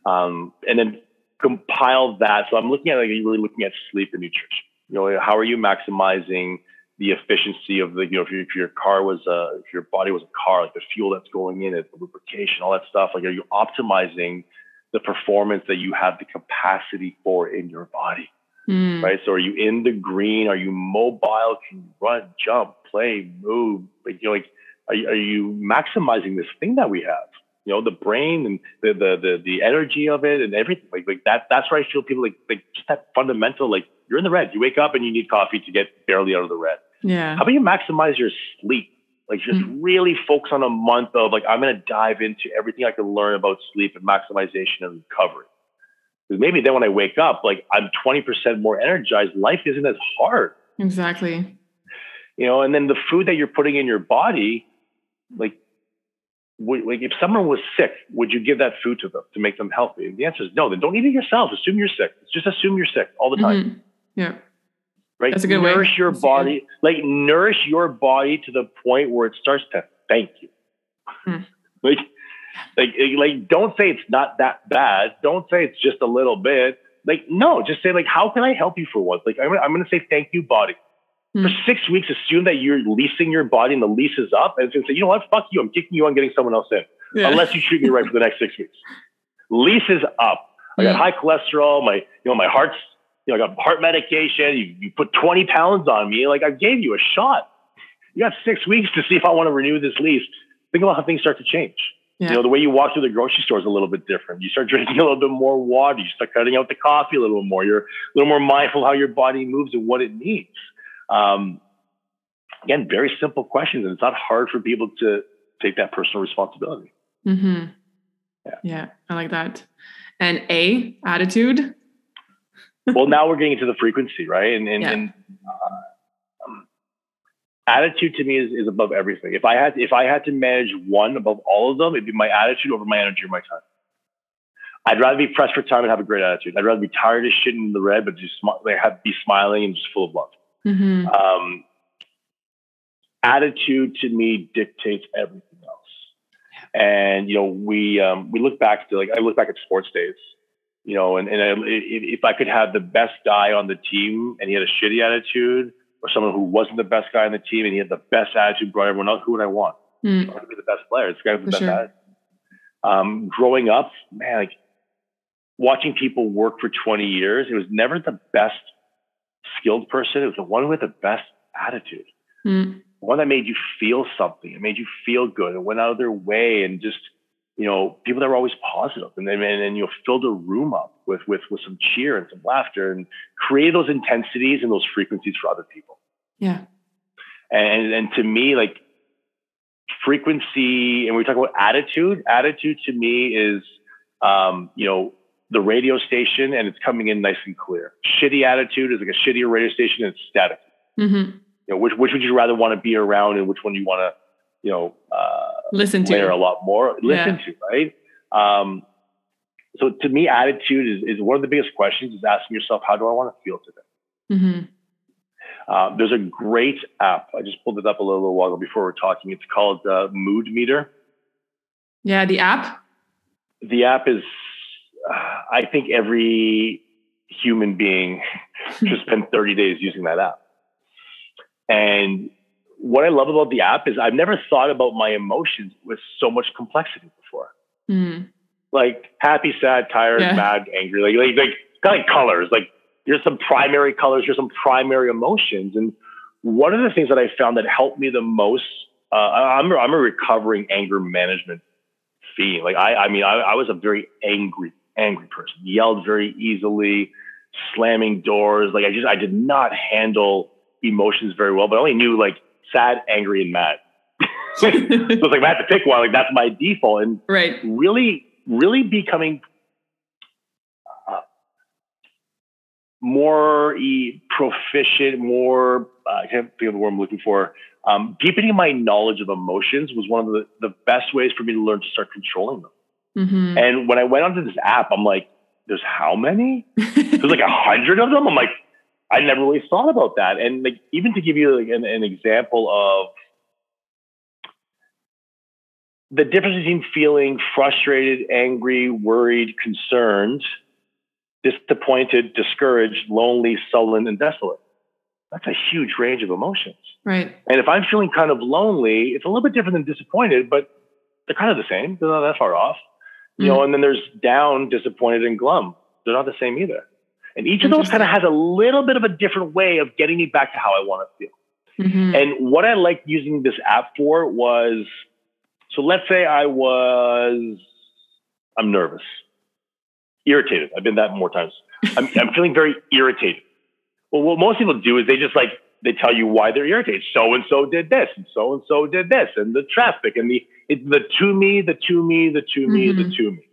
um, and then compile that. So I'm looking at like really looking at sleep and nutrition. You know, how are you maximizing the efficiency of the, you know, if, you, if your car was a, if your body was a car, like the fuel that's going in it, the lubrication, all that stuff, like are you optimizing the performance that you have the capacity for in your body? Mm. Right. So are you in the green? Are you mobile? Can you run, jump, play, move? Like, you know, like, are you, are you maximizing this thing that we have? You know, the brain and the, the, the, the energy of it and everything like, like that. That's where I feel people like, like just that fundamental, like you're in the red. You wake up and you need coffee to get barely out of the red. Yeah. How about you maximize your sleep? Like just mm really focus on a month of like, I'm going to dive into everything I can learn about sleep and maximization and recovery. Maybe then when I wake up, like I'm 20% more energized. Life isn't as hard. Exactly. You know, and then the food that you're putting in your body, like, would, like if someone was sick, would you give that food to them to make them healthy? And the answer is no. Then don't eat it yourself. Assume you're sick. Just assume you're sick all the time. Mm-hmm. Yeah. Right. That's a good nourish way. your That's body, like nourish your body to the point where it starts to thank you. Hmm. Like like, like, don't say it's not that bad. Don't say it's just a little bit. Like, no, just say like, how can I help you for once? Like, I'm gonna, I'm gonna say thank you, body. Mm. For six weeks, assume that you're leasing your body and the lease is up, and it's gonna say, you know what? Fuck you. I'm kicking you on getting someone else in, yeah. unless you treat me right for the next six weeks. Lease is up. I got high cholesterol. My, you know, my heart's, you know, I got heart medication. You, you put 20 pounds on me. Like I gave you a shot. You got six weeks to see if I want to renew this lease. Think about how things start to change. Yeah. You know, the way you walk through the grocery store is a little bit different. You start drinking a little bit more water. You start cutting out the coffee a little more. You're a little more mindful how your body moves and what it needs. Um, again, very simple questions, and it's not hard for people to take that personal responsibility. Mm-hmm. Yeah. yeah, I like that. And A, attitude. well, now we're getting into the frequency, right? And, and, yeah. and uh, attitude to me is, is above everything. If I had if I had to manage one above all of them, it'd be my attitude over my energy or my time. I'd rather be pressed for time and have a great attitude. I'd rather be tired as shit in the red, but just sm- like have be smiling and just full of love. Mm-hmm. Um, attitude to me dictates everything else. And you know, we um, we look back to like I look back at sports days, you know, and and I, if I could have the best guy on the team and he had a shitty attitude, or someone who wasn't the best guy on the team and he had the best attitude, brought everyone else, who would I want? Mm. I want to be the best player. It's the guy with the best sure. Um, growing up, man, like watching people work for 20 years, it was never the best skilled person. It was the one with the best attitude. Mm. One that made you feel something. It made you feel good. It went out of their way and just, you know, people that were always positive and then and, and you know, filled a room up with with with some cheer and some laughter and create those intensities and those frequencies for other people. Yeah. And and to me, like frequency, and we talk about attitude. Attitude to me is, um, you know, the radio station, and it's coming in nice and clear. Shitty attitude is like a shittier radio station, and it's static. Mm-hmm. You know, which which would you rather want to be around, and which one you want to, you know, uh, listen to a lot more, listen yeah. to, right? Um, so to me, attitude is, is one of the biggest questions is asking yourself, how do I want to feel today? Mm-hmm. Uh, there's a great app. I just pulled it up a little, little while ago before we are talking. It's called uh, Mood Meter. Yeah, the app. The app is, uh, I think every human being should spend 30 days using that app. And what I love about the app is I've never thought about my emotions with so much complexity before. Mm like happy, sad, tired, yeah. mad, angry, like like like kind of like colors. Like there's some primary colors, there's some primary emotions. And one of the things that I found that helped me the most, uh, I'm I'm a recovering anger management fiend. Like I I mean I, I was a very angry angry person, yelled very easily, slamming doors. Like I just, I did not handle emotions very well, but I only knew like sad, angry, and mad. so it's like I had to pick one. Like that's my default, and right, really, really becoming uh, more proficient, more uh, I can't think of the word I'm looking for. Um, deepening my knowledge of emotions was one of the, the best ways for me to learn to start controlling them. Mm-hmm. And when I went onto this app, I'm like, there's how many? there's like a hundred of them. I'm like, I never really thought about that. And like, even to give you like an, an example of the difference between feeling frustrated, angry, worried, concerned, disappointed, discouraged, lonely, sullen, and desolate. That's a huge range of emotions. Right. And if I'm feeling kind of lonely, it's a little bit different than disappointed, but they're kind of the same. They're not that far off. You mm know, and then there's down, disappointed, and glum. They're not the same either. And each of those kind of has a little bit of a different way of getting me back to how I want to feel. Mm-hmm. And what I liked using this app for was so let's say I was, I'm nervous, irritated. I've been that more times. I'm, I'm feeling very irritated. Well, what most people do is they just like, they tell you why they're irritated. So and so did this, and so and so did this, and the traffic, and the it's the to me, the to me, the to me, mm-hmm. the to me.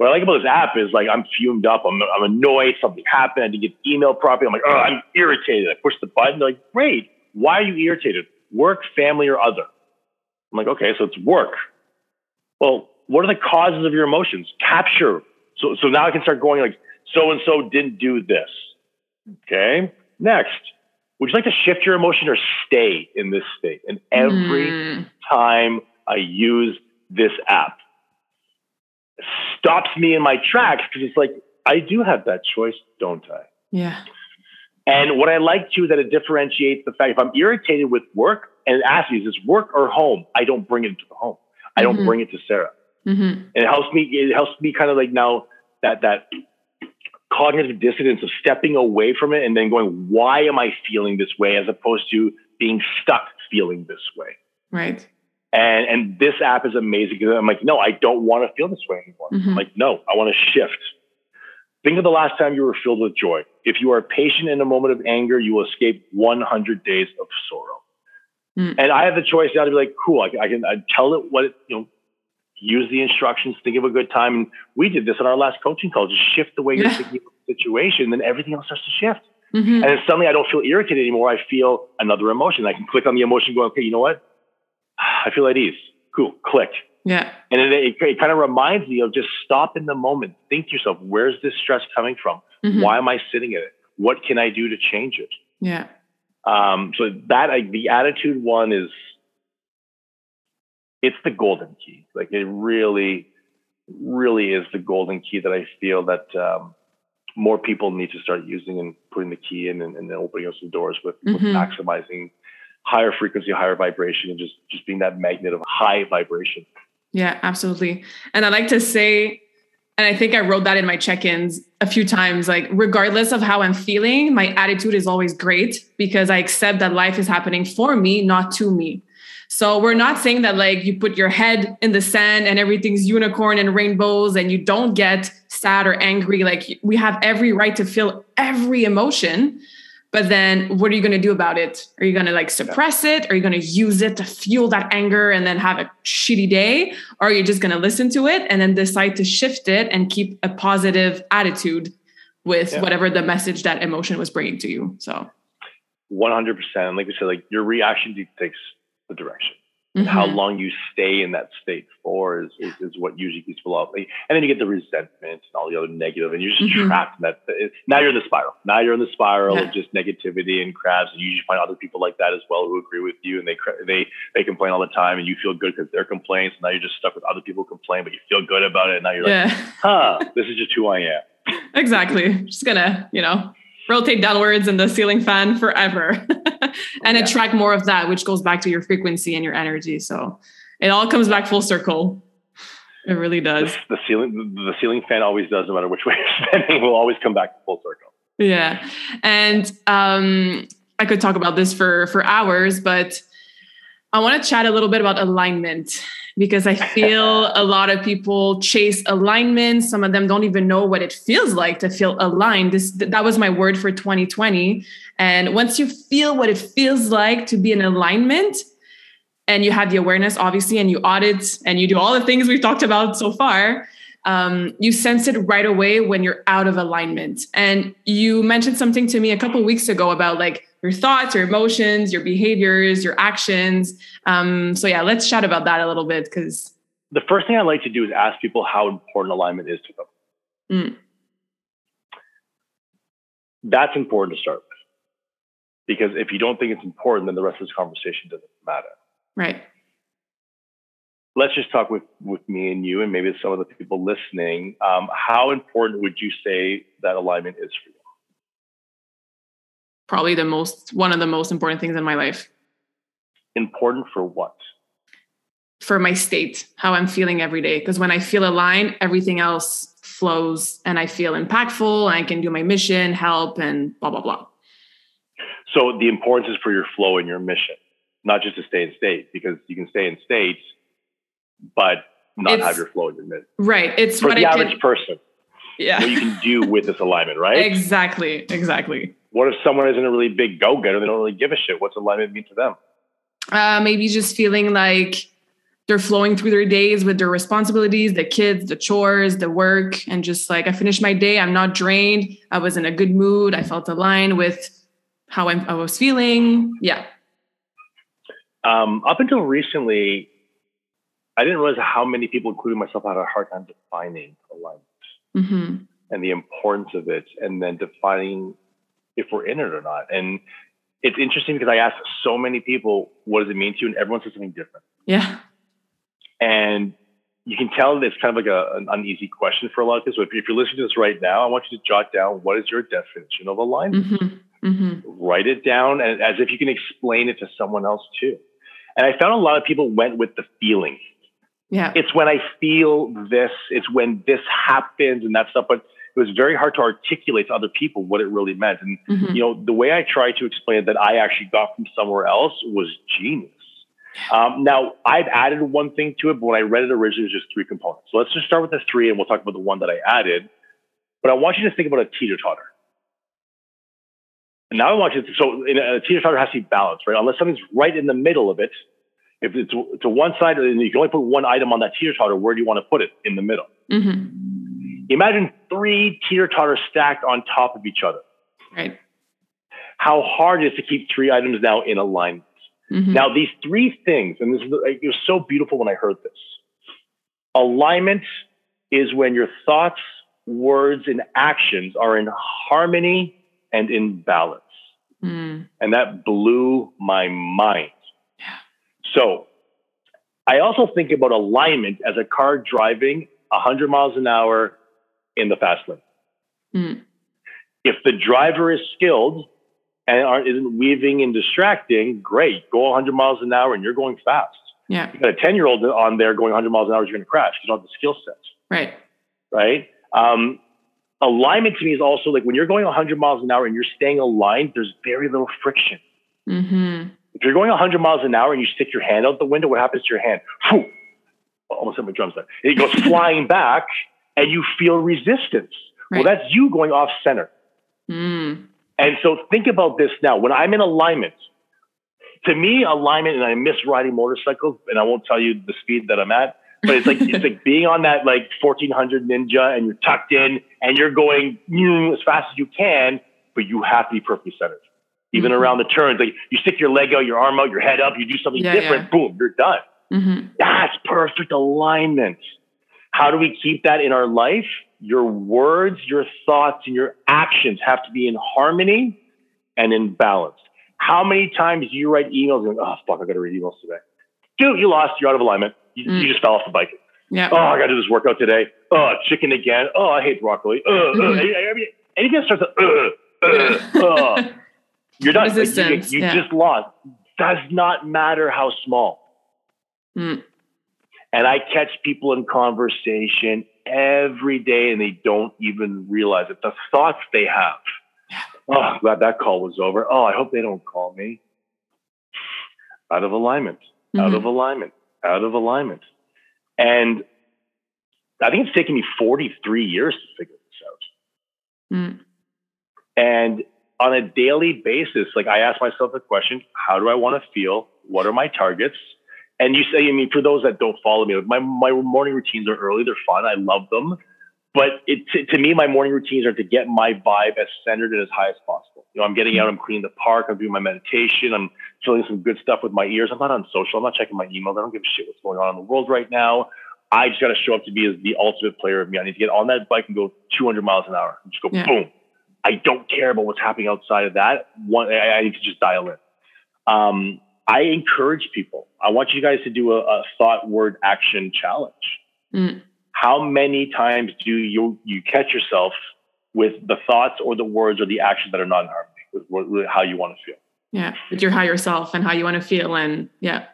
What I like about this app is like I'm fumed up, I'm, I'm annoyed, something happened, I didn't get email properly. I'm like, oh, I'm irritated. I push the button. They're like, great. Why are you irritated? Work, family, or other? I'm like, okay, so it's work. Well, what are the causes of your emotions? Capture. So, so now I can start going like, so and so didn't do this. Okay. Next, would you like to shift your emotion or stay in this state? And every mm. time I use this app, stops me in my tracks because it's like, I do have that choice, don't I? Yeah. And what I like too is that it differentiates the fact if I'm irritated with work and ask me, is this work or home? I don't bring it to the home. I don't mm-hmm. bring it to Sarah. Mm-hmm. And it helps me, it helps me kind of like now that, that cognitive dissonance of stepping away from it and then going, why am I feeling this way as opposed to being stuck feeling this way? Right. And, and this app is amazing because I'm like, no, I don't want to feel this way anymore. Mm-hmm. I'm like, no, I want to shift. Think of the last time you were filled with joy. If you are patient in a moment of anger, you will escape 100 days of sorrow. Mm. And I have the choice now to be like, cool, I, I can I tell it what it, you know, use the instructions, think of a good time. And we did this in our last coaching call, just shift the way you're thinking of the situation, then everything else starts to shift. Mm-hmm. And then suddenly I don't feel irritated anymore. I feel another emotion. I can click on the emotion, go, okay, you know what? I feel at ease. Cool, click. Yeah. And it, it, it, kind of reminds me of just stop in the moment. Think to yourself, where's this stress coming from? Mm-hmm. Why am I sitting in it? What can I do to change it? Yeah. Um, so that I, the attitude one is it's the golden key. Like it really, really is the golden key that I feel that um, more people need to start using and putting the key in and, and then opening up some doors with, mm-hmm. with maximizing higher frequency, higher vibration, and just just being that magnet of high vibration. Yeah, absolutely. And I like to say, and I think I wrote that in my check-ins a few times, like regardless of how I'm feeling, my attitude is always great because I accept that life is happening for me, not to me. So we're not saying that like you put your head in the sand and everything's unicorn and rainbows and you don't get sad or angry. Like we have every right to feel every emotion. But then what are you going to do about it? Are you going to like suppress it? Are you going to use it to fuel that anger and then have a shitty day? Or are you just going to listen to it and then decide to shift it and keep a positive attitude with yeah. whatever the message that emotion was bringing to you? So 100%. Like we said, like your reaction dictates the direction. Mm-hmm. How long you stay in that state for is, is, is, what usually keeps people up. And then you get the resentment and all the other negative, and you're just mm-hmm. trapped in that. Now you're in the spiral. Now you're in the spiral yeah. of just negativity and crabs. And you usually find other people like that as well who agree with you, and they they they complain all the time, and you feel good because they're complaining. So now you're just stuck with other people complain, but you feel good about it. And now you're like, yeah. huh, this is just who I am. exactly. Just gonna, you know, rotate downwards in the ceiling fan forever and yeah. attract more of that, which goes back to your frequency and your energy. So it all comes back full circle. It really does. The, the ceiling, the ceiling fan always does, no matter which way you're spinning, will always come back full circle. Yeah, and um, I could talk about this for for hours, but I want to chat a little bit about alignment because I feel a lot of people chase alignment. Some of them don't even know what it feels like to feel aligned. This that was my word for 2020. And once you feel what it feels like to be in alignment, and you have the awareness, obviously, and you audit and you do all the things we've talked about so far, um, you sense it right away when you're out of alignment. And you mentioned something to me a couple weeks ago about like your thoughts, your emotions, your behaviors, your actions. Um, so yeah, let's chat about that a little bit because the first thing I like to do is ask people how important alignment is to them. Mm. That's important to start with. Because if you don't think it's important, then the rest of this conversation doesn't matter. Right let's just talk with with me and you and maybe some of the people listening um, how important would you say that alignment is for you probably the most one of the most important things in my life important for what for my state how i'm feeling every day because when i feel aligned everything else flows and i feel impactful and i can do my mission help and blah blah blah so the importance is for your flow and your mission not just to stay in state because you can stay in states but not it's, have your flow in your mid. Right. It's for what the I average person. Yeah. What you can do with this alignment, right? Exactly. Exactly. What if someone isn't a really big go getter? They don't really give a shit. What's alignment mean to them? Uh, maybe just feeling like they're flowing through their days with their responsibilities, the kids, the chores, the work, and just like I finished my day, I'm not drained. I was in a good mood. I felt aligned with how I'm, I was feeling. Yeah. Um, up until recently, I didn't realize how many people, including myself, had a hard time defining alignment mm-hmm. and the importance of it, and then defining if we're in it or not. And it's interesting because I asked so many people, "What does it mean to you?" and everyone says something different. Yeah. And you can tell that it's kind of like a, an uneasy question for a lot of people. So if, if, you're listening to this right now, I want you to jot down what is your definition of alignment. Mm-hmm. Mm-hmm. Write it down and, as if you can explain it to someone else too. And I found a lot of people went with the feeling yeah. It's when I feel this, it's when this happens and that stuff. But it was very hard to articulate to other people what it really meant. And, mm-hmm. you know, the way I tried to explain it that I actually got from somewhere else was genius. Um, now, I've added one thing to it, but when I read it originally, it was just three components. So let's just start with the three and we'll talk about the one that I added. But I want you to think about a teeter totter. And now I want you to, so a teeter totter has to be balanced, right? Unless something's right in the middle of it, if it's to one side and you can only put one item on that teeter totter, where do you want to put it? In the middle. Mm-hmm. Imagine three teeter totters stacked on top of each other. Right. How hard it is to keep three items now in alignment. Mm-hmm. Now, these three things, and this is, it was so beautiful when I heard this. Alignment is when your thoughts, words, and actions are in harmony and in balance. Mm. And that blew my mind. So I also think about alignment as a car driving 100 miles an hour in the fast lane. Mm. If the driver is skilled and isn't weaving and distracting, great, go 100 miles an hour and you're going fast. Yeah. You got a 10 year old on there going 100 miles an hour, you're going to crash. You don't have the skill set. Right. Right. Um, alignment to me is also like when you're going 100 miles an hour and you're staying aligned, there's very little friction. Mm-hmm. If you're going 100 miles an hour and you stick your hand out the window, what happens to your hand? Whew, almost hit my drums there. It goes flying back and you feel resistance. Right. Well, that's you going off center. Mm. And so think about this now. When I'm in alignment, to me, alignment, and I miss riding motorcycles, and I won't tell you the speed that I'm at, but it's like it's like being on that like 1400 Ninja and you're tucked in and you're going as fast as you can, but you have to be perfectly centered even mm-hmm. around the turns. Like you stick your leg out, your arm out, your head up, you do something yeah, different, yeah. boom, you're done. Mm-hmm. That's perfect alignment. How do we keep that in our life? Your words, your thoughts, and your actions have to be in harmony and in balance. How many times do you write emails oh fuck, I gotta read emails today. Dude, you lost, you're out of alignment. You, mm. you just fell off the bike. Yeah. Oh, I gotta do this workout today. Oh, chicken again. Oh, I hate broccoli. Uh, mm-hmm. uh, anything starts to uh, uh, uh. You're done. Like, you, you yeah. just lost. Does not matter how small. Mm. And I catch people in conversation every day and they don't even realize it. The thoughts they have. Oh, glad that call was over. Oh, I hope they don't call me. Out of alignment, mm-hmm. out of alignment, out of alignment. And I think it's taken me 43 years to figure this out. Mm. And on a daily basis, like I ask myself the question, how do I want to feel? What are my targets? And you say, I mean, for those that don't follow me, my, my morning routines are early. They're fun. I love them. But it, to, to me, my morning routines are to get my vibe as centered and as high as possible. You know, I'm getting out, I'm cleaning the park, I'm doing my meditation, I'm filling some good stuff with my ears. I'm not on social, I'm not checking my emails. I don't give a shit what's going on in the world right now. I just got to show up to be as the ultimate player of me. I need to get on that bike and go 200 miles an hour. And just go yeah. boom. I don't care about what's happening outside of that. One, I, I need to just dial in. Um, I encourage people. I want you guys to do a, a thought, word, action challenge. Mm. How many times do you you catch yourself with the thoughts or the words or the actions that are not in harmony with, how you want to feel? Yeah, with your higher self and how you want to feel, and yeah,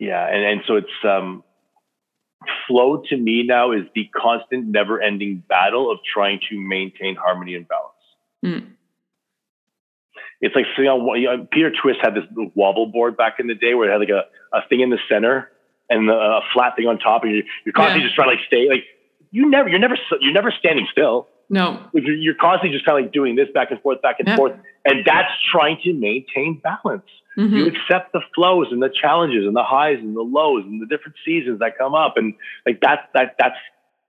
yeah, and and so it's um, flow to me now is the constant, never-ending battle of trying to maintain harmony and balance. Mm. It's like you know, Peter Twist had this wobble board back in the day where it had like a, a thing in the center and a flat thing on top, and you're, you're constantly yeah. just trying to like stay like you never you're never you're never standing still. No, you're, you're constantly just kind of like doing this back and forth, back and yeah. forth, and that's trying to maintain balance. Mm-hmm. You accept the flows and the challenges and the highs and the lows and the different seasons that come up, and like that's that that's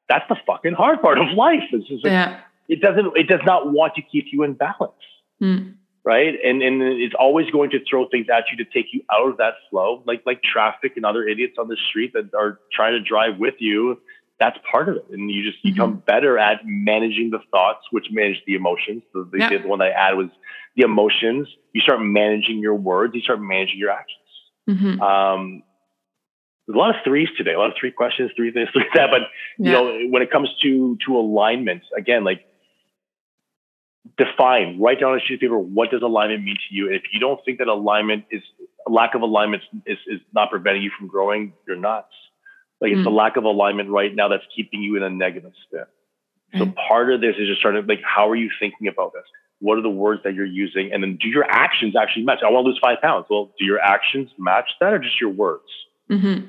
that's the fucking hard part of life. It's just like, yeah. it doesn't it does not want to keep you in balance. Mm right? And and it's always going to throw things at you to take you out of that flow, like like traffic and other idiots on the street that are trying to drive with you. That's part of it, and you just mm-hmm. become better at managing the thoughts, which manage the emotions. The, the, yeah. the one I add was the emotions. You start managing your words. You start managing your actions. Mm-hmm. Um, there's a lot of threes today, a lot of three questions, three this, three that. But yeah. you know, when it comes to to alignment, again, like define, write down on a sheet of paper, what does alignment mean to you? And if you don't think that alignment is, a lack of alignment is, is not preventing you from growing, you're nuts. Like mm. it's the hmm. lack of alignment right now that's keeping you in a negative spin. So mm. part of this is just starting like, how are you thinking about this? What are the words that you're using? And then do your actions actually match? I want to lose five pounds. Well, do your actions match that or just your words? Mm-hmm.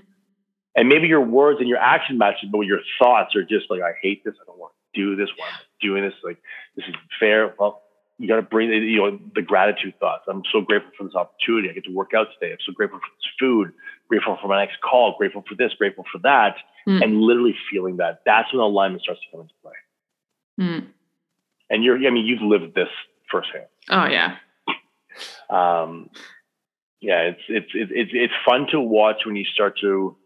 And maybe your words and your action match it, but your thoughts are just like, I hate this. I don't want to do this. Why am doing this? Like, this is fair. Well, you got to bring you know the gratitude thoughts. I'm so grateful for this opportunity. I get to work out today. I'm so grateful for this food. Grateful for my next call. Grateful for this. Grateful for that. Mm. And literally feeling that. That's when alignment starts to come into play. Mm. And you're. I mean, you've lived this firsthand. Oh yeah. Um, yeah, it's it's it's it's fun to watch when you start to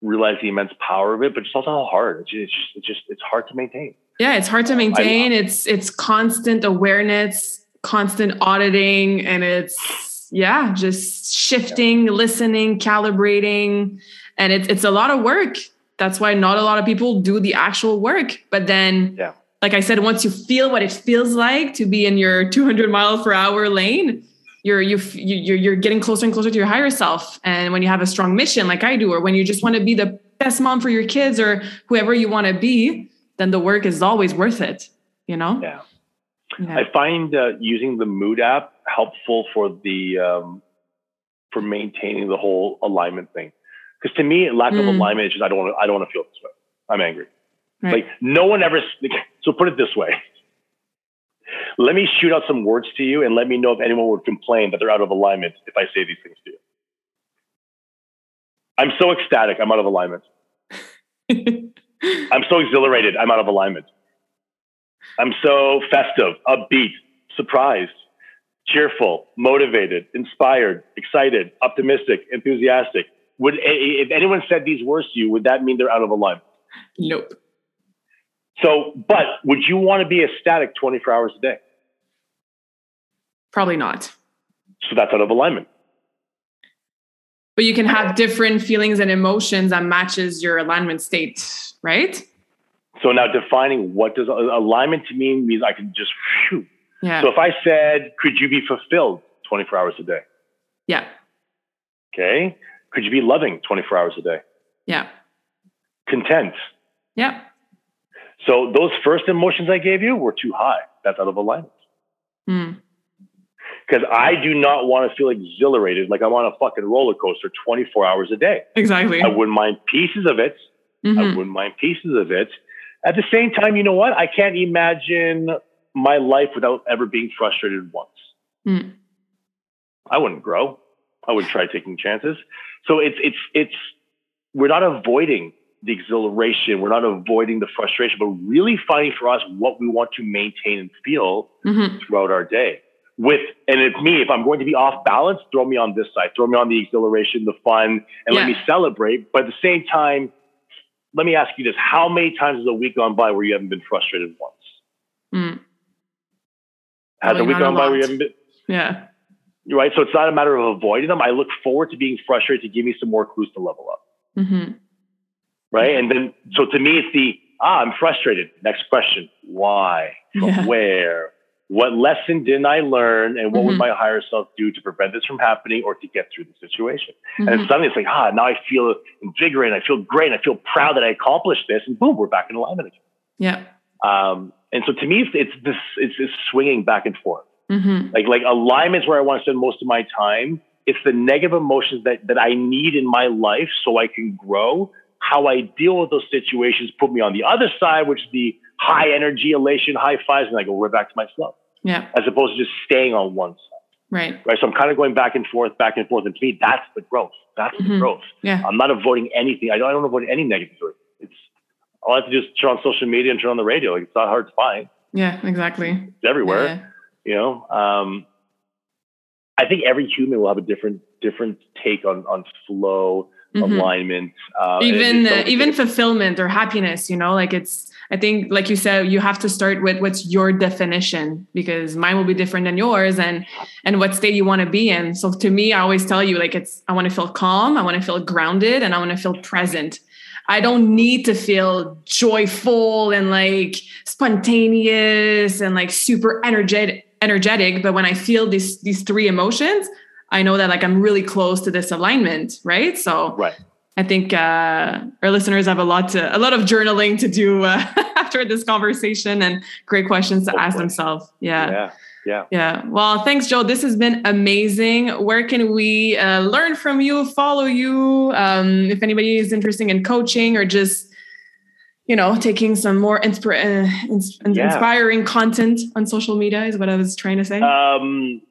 realize the immense power of it, but it's also hard. It's just it's just it's hard to maintain. Yeah, it's hard to maintain. It's it's constant awareness, constant auditing, and it's yeah, just shifting, yeah. listening, calibrating, and it's it's a lot of work. That's why not a lot of people do the actual work. But then, yeah. like I said, once you feel what it feels like to be in your 200 mile per hour lane, you're you you're you're getting closer and closer to your higher self. And when you have a strong mission, like I do, or when you just want to be the best mom for your kids or whoever you want to be, then the work is always worth it, you know? Yeah. yeah. I find uh, using the mood app helpful for the, um, for maintaining the whole alignment thing. Because to me, lack mm. of alignment is just, I don't want to, I don't want to feel this way. I'm angry. Right. Like no one ever, so put it this way. Let me shoot out some words to you and let me know if anyone would complain that they're out of alignment if I say these things to you. I'm so ecstatic. I'm out of alignment. I'm so exhilarated. I'm out of alignment. I'm so festive, upbeat, surprised, cheerful, motivated, inspired, excited, optimistic, enthusiastic. Would if anyone said these words to you, would that mean they're out of alignment? Nope. So, but would you want to be ecstatic 24 hours a day? Probably not. So that's out of alignment. But you can have different feelings and emotions that matches your alignment state right? So now defining what does alignment to me means I can just. Yeah. So if I said, could you be fulfilled 24 hours a day? Yeah. Okay. Could you be loving 24 hours a day? Yeah. Content. Yeah. So those first emotions I gave you were too high. That's out of alignment. Mm. Because I do not want to feel exhilarated like I'm on a fucking roller coaster 24 hours a day. Exactly. I wouldn't mind pieces of it. Mm-hmm. I wouldn't mind pieces of it. At the same time, you know what? I can't imagine my life without ever being frustrated once. Mm. I wouldn't grow. I wouldn't try taking chances. So it's it's it's we're not avoiding the exhilaration, we're not avoiding the frustration, but really finding for us what we want to maintain and feel mm-hmm. throughout our day. With and it's me, if I'm going to be off balance, throw me on this side, throw me on the exhilaration, the fun, and yeah. let me celebrate. But at the same time, let me ask you this: How many times has a week gone by where you haven't been frustrated once? Mm. Has a week gone by where you haven't been? Yeah. Right. So it's not a matter of avoiding them. I look forward to being frustrated to give me some more clues to level up. Mm-hmm. Right. And then, so to me, it's the, ah, I'm frustrated. Next question. Why? From yeah. where? What lesson didn't I learn? And what mm-hmm. would my higher self do to prevent this from happening or to get through the situation? Mm-hmm. And suddenly it's like, ah, now I feel invigorated. I feel great. I feel proud that I accomplished this. And boom, we're back in alignment again. Yeah. Um, and so to me, it's, it's this, it's this swinging back and forth. Mm-hmm. Like, like alignment is where I want to spend most of my time. It's the negative emotions that, that I need in my life so I can grow. How I deal with those situations put me on the other side, which is the high energy, elation, high fives, and I go right back to my flow. Yeah. As opposed to just staying on one side. Right. Right. So I'm kind of going back and forth, back and forth. And to me, that's the growth. That's mm-hmm. the growth. Yeah. I'm not avoiding anything. I don't, I don't avoid any negativity. It's all I have to do is turn on social media and turn on the radio. Like, it's not hard to find. Yeah, exactly. It's everywhere. Yeah. You know, um, I think every human will have a different different take on on flow, mm-hmm. alignment, uh, even uh, even fulfillment or happiness. You know, like it's. I think, like you said, you have to start with what's your definition because mine will be different than yours, and and what state you want to be in. So to me, I always tell you, like it's. I want to feel calm, I want to feel grounded, and I want to feel present. I don't need to feel joyful and like spontaneous and like super energetic energetic but when i feel these these three emotions i know that like i'm really close to this alignment right so right i think uh, our listeners have a lot to a lot of journaling to do uh, after this conversation and great questions to Hopefully. ask themselves yeah yeah yeah. Yeah. Well, thanks, Joe. This has been amazing. Where can we uh, learn from you, follow you? Um, if anybody is interested in coaching or just, you know, taking some more insp- uh, ins- yeah. inspiring content on social media is what I was trying to say. Um,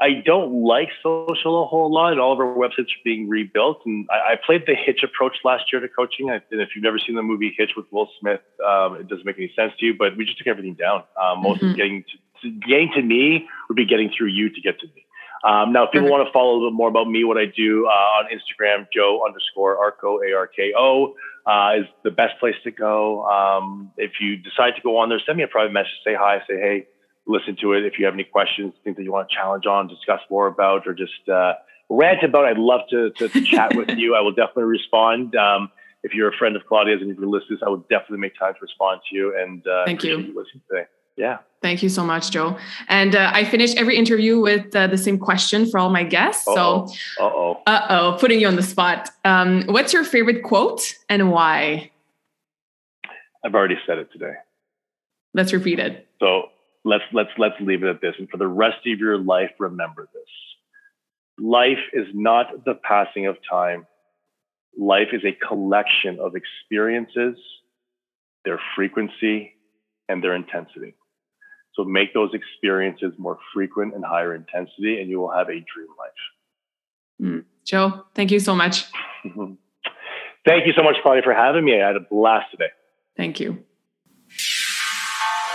I don't like social a whole lot. And all of our websites are being rebuilt, and I, I played the Hitch approach last year to coaching. I, and if you've never seen the movie Hitch with Will Smith, um, it doesn't make any sense to you. But we just took everything down. Um, most mm-hmm. getting to getting to me would be getting through you to get to me. Um, now, if people want to follow a little bit more about me, what I do uh, on Instagram, Joe underscore Arko, A R K O, uh, is the best place to go. Um, if you decide to go on there, send me a private message, say hi, say, hey, listen to it. If you have any questions, things that you want to challenge on, discuss more about, or just uh, rant about, I'd love to, to, to chat with you. I will definitely respond. Um, if you're a friend of Claudia's and you're listening, I will definitely make time to respond to you. And uh, thank you. you today. Yeah. Thank you so much, Joe. And uh, I finish every interview with uh, the same question for all my guests. Uh-oh. So, uh oh, uh oh, putting you on the spot. Um, what's your favorite quote and why? I've already said it today. Let's repeat it. So let's let's let's leave it at this. And for the rest of your life, remember this: life is not the passing of time. Life is a collection of experiences, their frequency, and their intensity. So make those experiences more frequent and higher intensity, and you will have a dream life. Mm. Joe, thank you so much. thank you so much, Claudia, for having me. I had a blast today. Thank you.